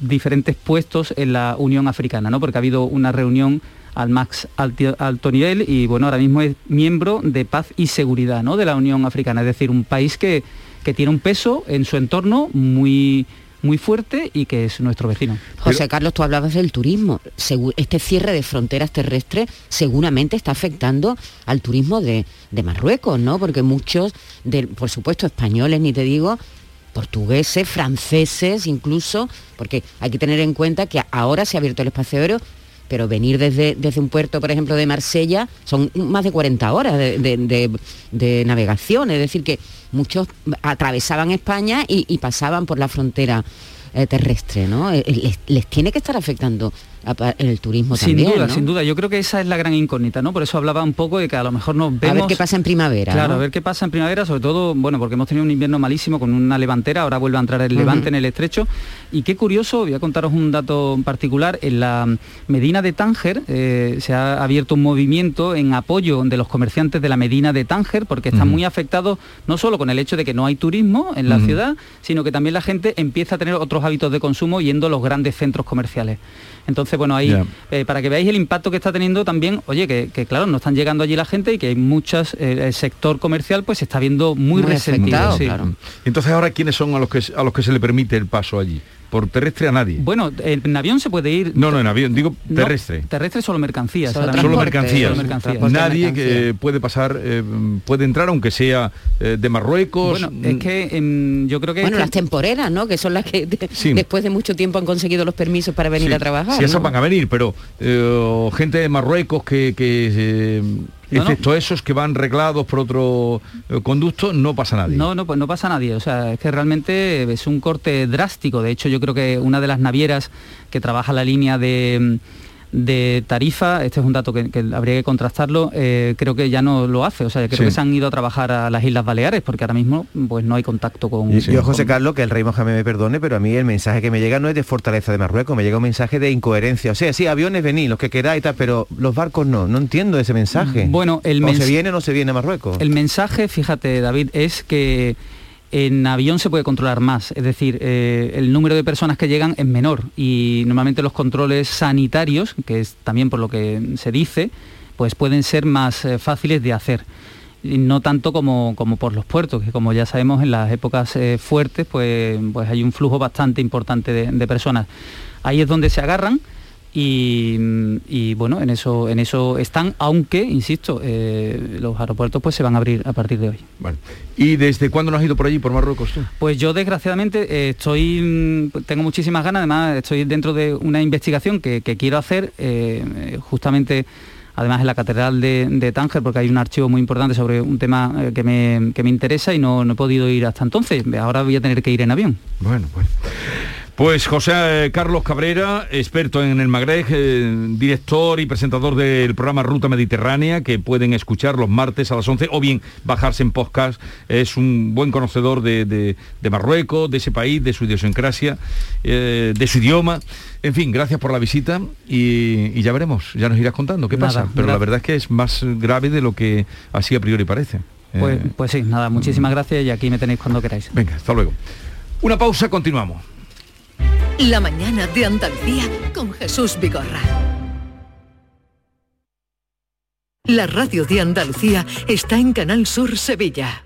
diferentes puestos en la Unión Africana, ¿no? porque ha habido una reunión al más alto, nivel y bueno, ahora mismo es miembro de paz y seguridad ¿no? de la Unión Africana, es decir, un país que, que tiene un peso en su entorno muy muy fuerte y que es nuestro vecino. José Carlos, tú hablabas del turismo. Este cierre de fronteras terrestres seguramente está afectando al turismo de, de Marruecos, ¿no? Porque muchos, de, por supuesto, españoles, ni te digo, portugueses, franceses incluso, porque hay que tener en cuenta que ahora se ha abierto el espacio aéreo pero venir desde, desde un puerto, por ejemplo, de Marsella, son más de 40 horas de, navegación, es decir, que muchos atravesaban España y, pasaban por la frontera eh, terrestre, ¿no? Eh, les, tiene que estar afectando el turismo sin también. Sin duda, sin duda. Yo creo que esa es la gran incógnita, ¿no? Por eso hablaba un poco de que a lo mejor nos vemos... A ver qué pasa en primavera. Claro, a ver qué pasa en primavera, sobre todo, bueno, porque hemos tenido un invierno malísimo con una levantera, ahora vuelve a entrar el levante en el estrecho. Y qué curioso, voy a contaros un dato particular, en la Medina de Tánger eh, se ha abierto un movimiento en apoyo de los comerciantes de la Medina de Tánger, porque están muy afectados no solo con el hecho de que no hay turismo en la ciudad, sino que también la gente empieza a tener otros hábitos de consumo yendo a los grandes centros comerciales. Entonces, bueno, ahí, eh, para que veáis el impacto que está teniendo también, oye, que, claro, no están llegando allí la gente y que hay muchas, eh, el sector comercial pues se está viendo muy, resentido. Entonces ahora, ¿quiénes son a los que a los que se le permite el paso allí? Por terrestre a nadie. Bueno, en avión se puede ir. No, no, en avión, digo terrestre. terrestre solo mercancías. Solo, mercancías. Nadie que puede pasar, eh, puede entrar aunque sea eh, de Marruecos. Bueno, es que yo creo que. Bueno, las temporeras, ¿no? Que son las que después de mucho tiempo han conseguido los permisos para venir a trabajar. Sí, esas van a venir, pero eh, gente de Marruecos que, que Excepto esos que van reglados por otro eh, conducto, no pasa nadie. No, no, pues no pasa nadie. O sea, es que realmente es un corte drástico. De hecho, yo creo que una de las navieras que trabaja la línea de de tarifa, este es un dato que, habría que contrastarlo, eh, creo que ya no lo hace, o sea, creo que se han ido a trabajar a las Islas Baleares porque ahora mismo pues no hay contacto con... yo, José Carlos, que el rey Mohamed me perdone, pero a mí el mensaje que me llega no es de fortaleza de Marruecos, me llega un mensaje de incoherencia, o sea, sí, aviones venid, los que queráis, tal, pero los barcos no, no entiendo ese mensaje. Bueno, el o se viene o no se viene a Marruecos. El mensaje, fíjate David, es que en avión se puede controlar más, es decir, eh, el número de personas que llegan es menor y normalmente los controles sanitarios, que es también por lo que se dice, pues pueden ser más eh, fáciles de hacer. No tanto como, como, por los puertos, que como ya sabemos en las épocas eh, fuertes pues, pues hay un flujo bastante importante de personas. Ahí es donde se agarran y, bueno, en eso, en eso están, aunque, insisto, eh, los aeropuertos pues se van a abrir a partir de hoy. ¿Y desde cuándo no has ido por allí, por Marruecos tú? Pues yo desgraciadamente eh, estoy, mm, tengo muchísimas ganas, además estoy dentro de una investigación que, quiero hacer eh, justamente además en la Catedral de, Tánger, porque hay un archivo muy importante sobre un tema que me, que me interesa y no, no, he podido ir hasta entonces. Ahora voy a tener que ir en avión. Bueno, pues. Pues José eh, Carlos Cabrera, experto en el Magreb, eh, director y presentador del programa Ruta Mediterránea, que pueden escuchar los martes a las 11 o bien bajarse en podcast. Es un buen conocedor de, Marruecos, de ese país, de su idiosincrasia, eh, de su idioma. En fin, gracias por la visita y, ya veremos, ya nos irás contando qué pasa. Pero la verdad es que es más grave de lo que así a priori parece. Pues, pues sí, nada, muchísimas gracias y aquí me tenéis cuando queráis. Venga, hasta luego. Una pausa, continuamos. La mañana de Andalucía con Jesús Vigorra. La radio de Andalucía está en Canal Sur Sevilla.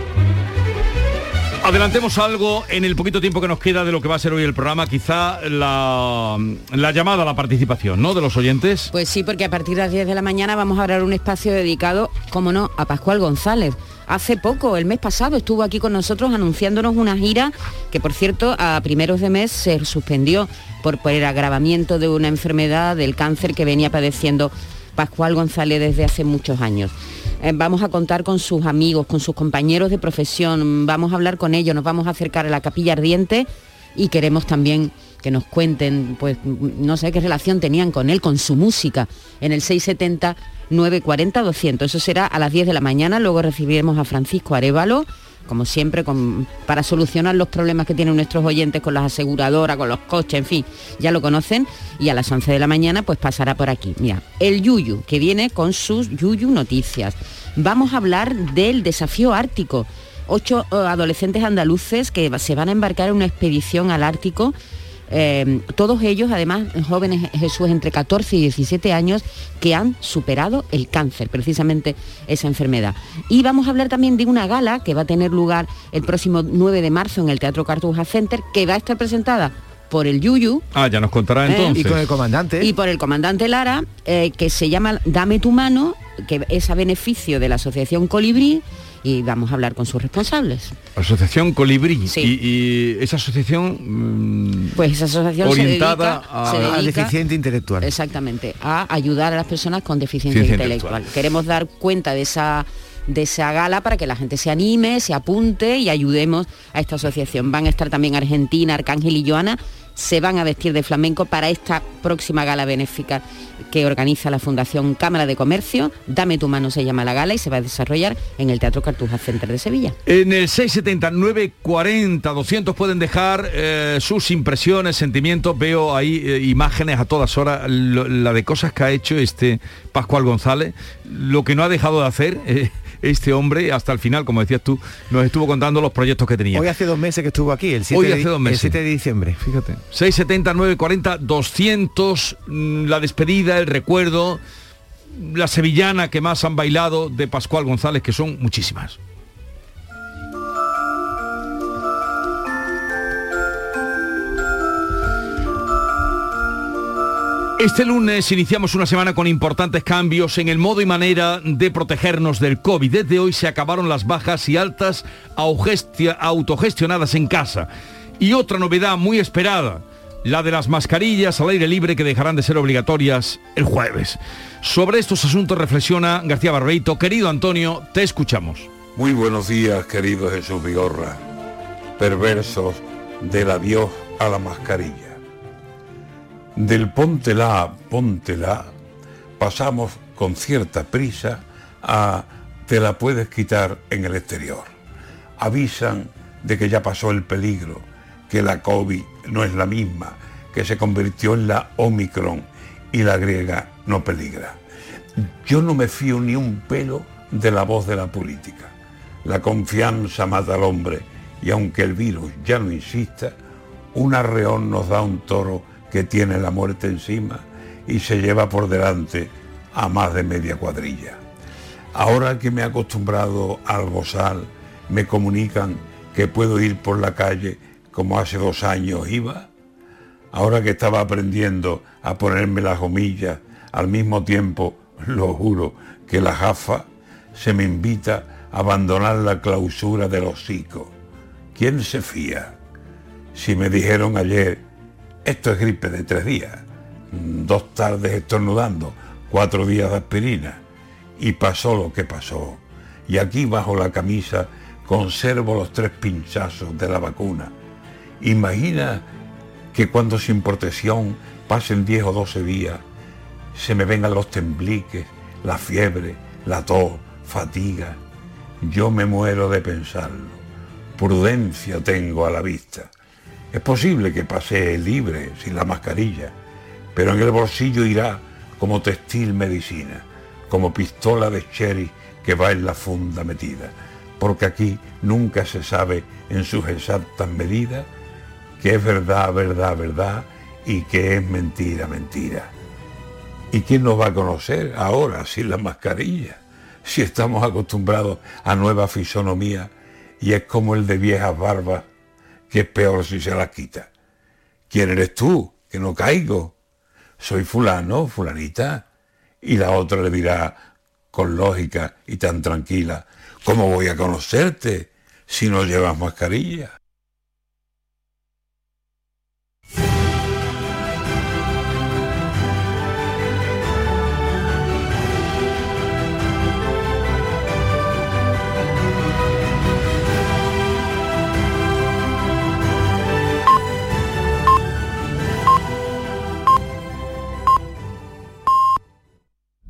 Adelantemos algo en el poquito tiempo que nos queda de lo que va a ser hoy el programa, quizá la, la llamada a la participación, ¿no? De los oyentes. Pues sí, porque a partir de las 10 de la mañana vamos a abrir un espacio dedicado, como no, a Pascual González. Hace poco, el mes pasado, estuvo aquí con nosotros anunciándonos una gira que, por cierto, a primeros de mes se suspendió por, por el agravamiento de una enfermedad del cáncer que venía padeciendo Pascual González desde hace muchos años. Eh, vamos a contar con sus amigos, con sus compañeros de profesión, vamos a hablar con ellos, nos vamos a acercar a la capilla ardiente y queremos también que nos cuenten, pues no sé qué relación tenían con él, con su música, en el 670 940 200. Eso será a las 10 de la mañana, luego recibiremos a Francisco Arevalo, como siempre, para solucionar los problemas que tienen nuestros oyentes con las aseguradoras, con los coches, en fin, ya lo conocen. Y a las 11 de la mañana, pues pasará por aquí. Mira, el Yuyu, que viene con sus Yuyu Noticias. Vamos a hablar del desafío ártico. Ocho eh, adolescentes andaluces que se van a embarcar en una expedición al Ártico eh, todos ellos, además, jóvenes Jesús entre 14 y 17 años, que han superado el cáncer, precisamente esa enfermedad. Y vamos a hablar también de una gala que va a tener lugar el próximo 9 de marzo en el Teatro Cartuja Center, que va a estar presentada por el Yuyu. Ah, ya nos contará ¿Eh? entonces. Y con el comandante. Y por el comandante Lara, eh, que se llama Dame tu mano, que es a beneficio de la Asociación Colibrí y vamos a hablar con sus responsables. Asociación Colibrí. Sí. Y, y esa asociación mm, Pues esa asociación se orientada dedica- a, deficiente intelectual. Exactamente, a ayudar a las personas con deficiencia Ciencia intelectual. intelectual. Queremos dar cuenta de esa de esa gala para que la gente se anime, se apunte y ayudemos a esta asociación. Van a estar también Argentina, Arcángel y Joana, se van a vestir de flamenco para esta próxima gala benéfica que organiza la Fundación Cámara de Comercio. Dame tu mano se llama la gala y se va a desarrollar en el Teatro Cartuja Center de Sevilla. En el 679 40 200 pueden dejar eh, sus impresiones, sentimientos. Veo ahí eh, imágenes a todas horas, la de cosas que ha hecho este Pascual González, lo que no ha dejado de hacer eh, este hombre hasta el final, como decías tú, nos estuvo contando los proyectos que tenía. Hoy hace dos meses que estuvo aquí, el 7, Hoy hace dos el meses. 7 de diciembre, fíjate. 670 940 200 mm, la despedida, el recuerdo, la sevillana que más han bailado de Pascual González, que son muchísimas. Este lunes iniciamos una semana con importantes cambios en el modo y manera de protegernos del COVID. Desde hoy se acabaron las bajas y altas autogestionadas en casa. Y otra novedad muy esperada, la de las mascarillas al aire libre que dejarán de ser obligatorias el jueves. Sobre estos asuntos reflexiona García Barbeito. Querido Antonio, te escuchamos. Muy buenos días, querido Jesús Vigorra, perversos del adiós a la mascarilla. Del póntela, póntela, pasamos con cierta prisa a te la puedes quitar en el exterior. Avisan de que ya pasó el peligro, que la COVID no es la misma, que se convirtió en la Omicron y la griega no peligra. Yo no me fío ni un pelo de la voz de la política. La confianza mata al hombre y aunque el virus ya no insista, un arreón nos da un toro que tiene la muerte encima y se lleva por delante a más de media cuadrilla. Ahora que me he acostumbrado al bozal, me comunican que puedo ir por la calle como hace dos años iba. Ahora que estaba aprendiendo a ponerme las gomillas, al mismo tiempo, lo juro, que la jafa se me invita a abandonar la clausura del hocico. ¿Quién se fía? Si me dijeron ayer, esto es gripe de tres días, dos tardes estornudando, cuatro días de aspirina, y pasó lo que pasó. Y aquí bajo la camisa conservo los tres pinchazos de la vacuna. Imagina que cuando sin protección pasen 10 o 12 días, se me vengan los tembliques, la fiebre, la tos, fatiga. Yo me muero de pensarlo. Prudencia tengo a la vista. Es posible que pase libre, sin la mascarilla, pero en el bolsillo irá como textil medicina, como pistola de cherry que va en la funda metida, porque aquí nunca se sabe en sus exactas medidas que es verdad, verdad, verdad y que es mentira, mentira. ¿Y quién nos va a conocer ahora sin la mascarilla? Si estamos acostumbrados a nueva fisonomía y es como el de viejas barbas, que es peor si se las quita. ¿Quién eres tú? Que no caigo. Soy fulano, fulanita. Y la otra le dirá, con lógica y tan tranquila, ¿cómo voy a conocerte si no llevas mascarilla?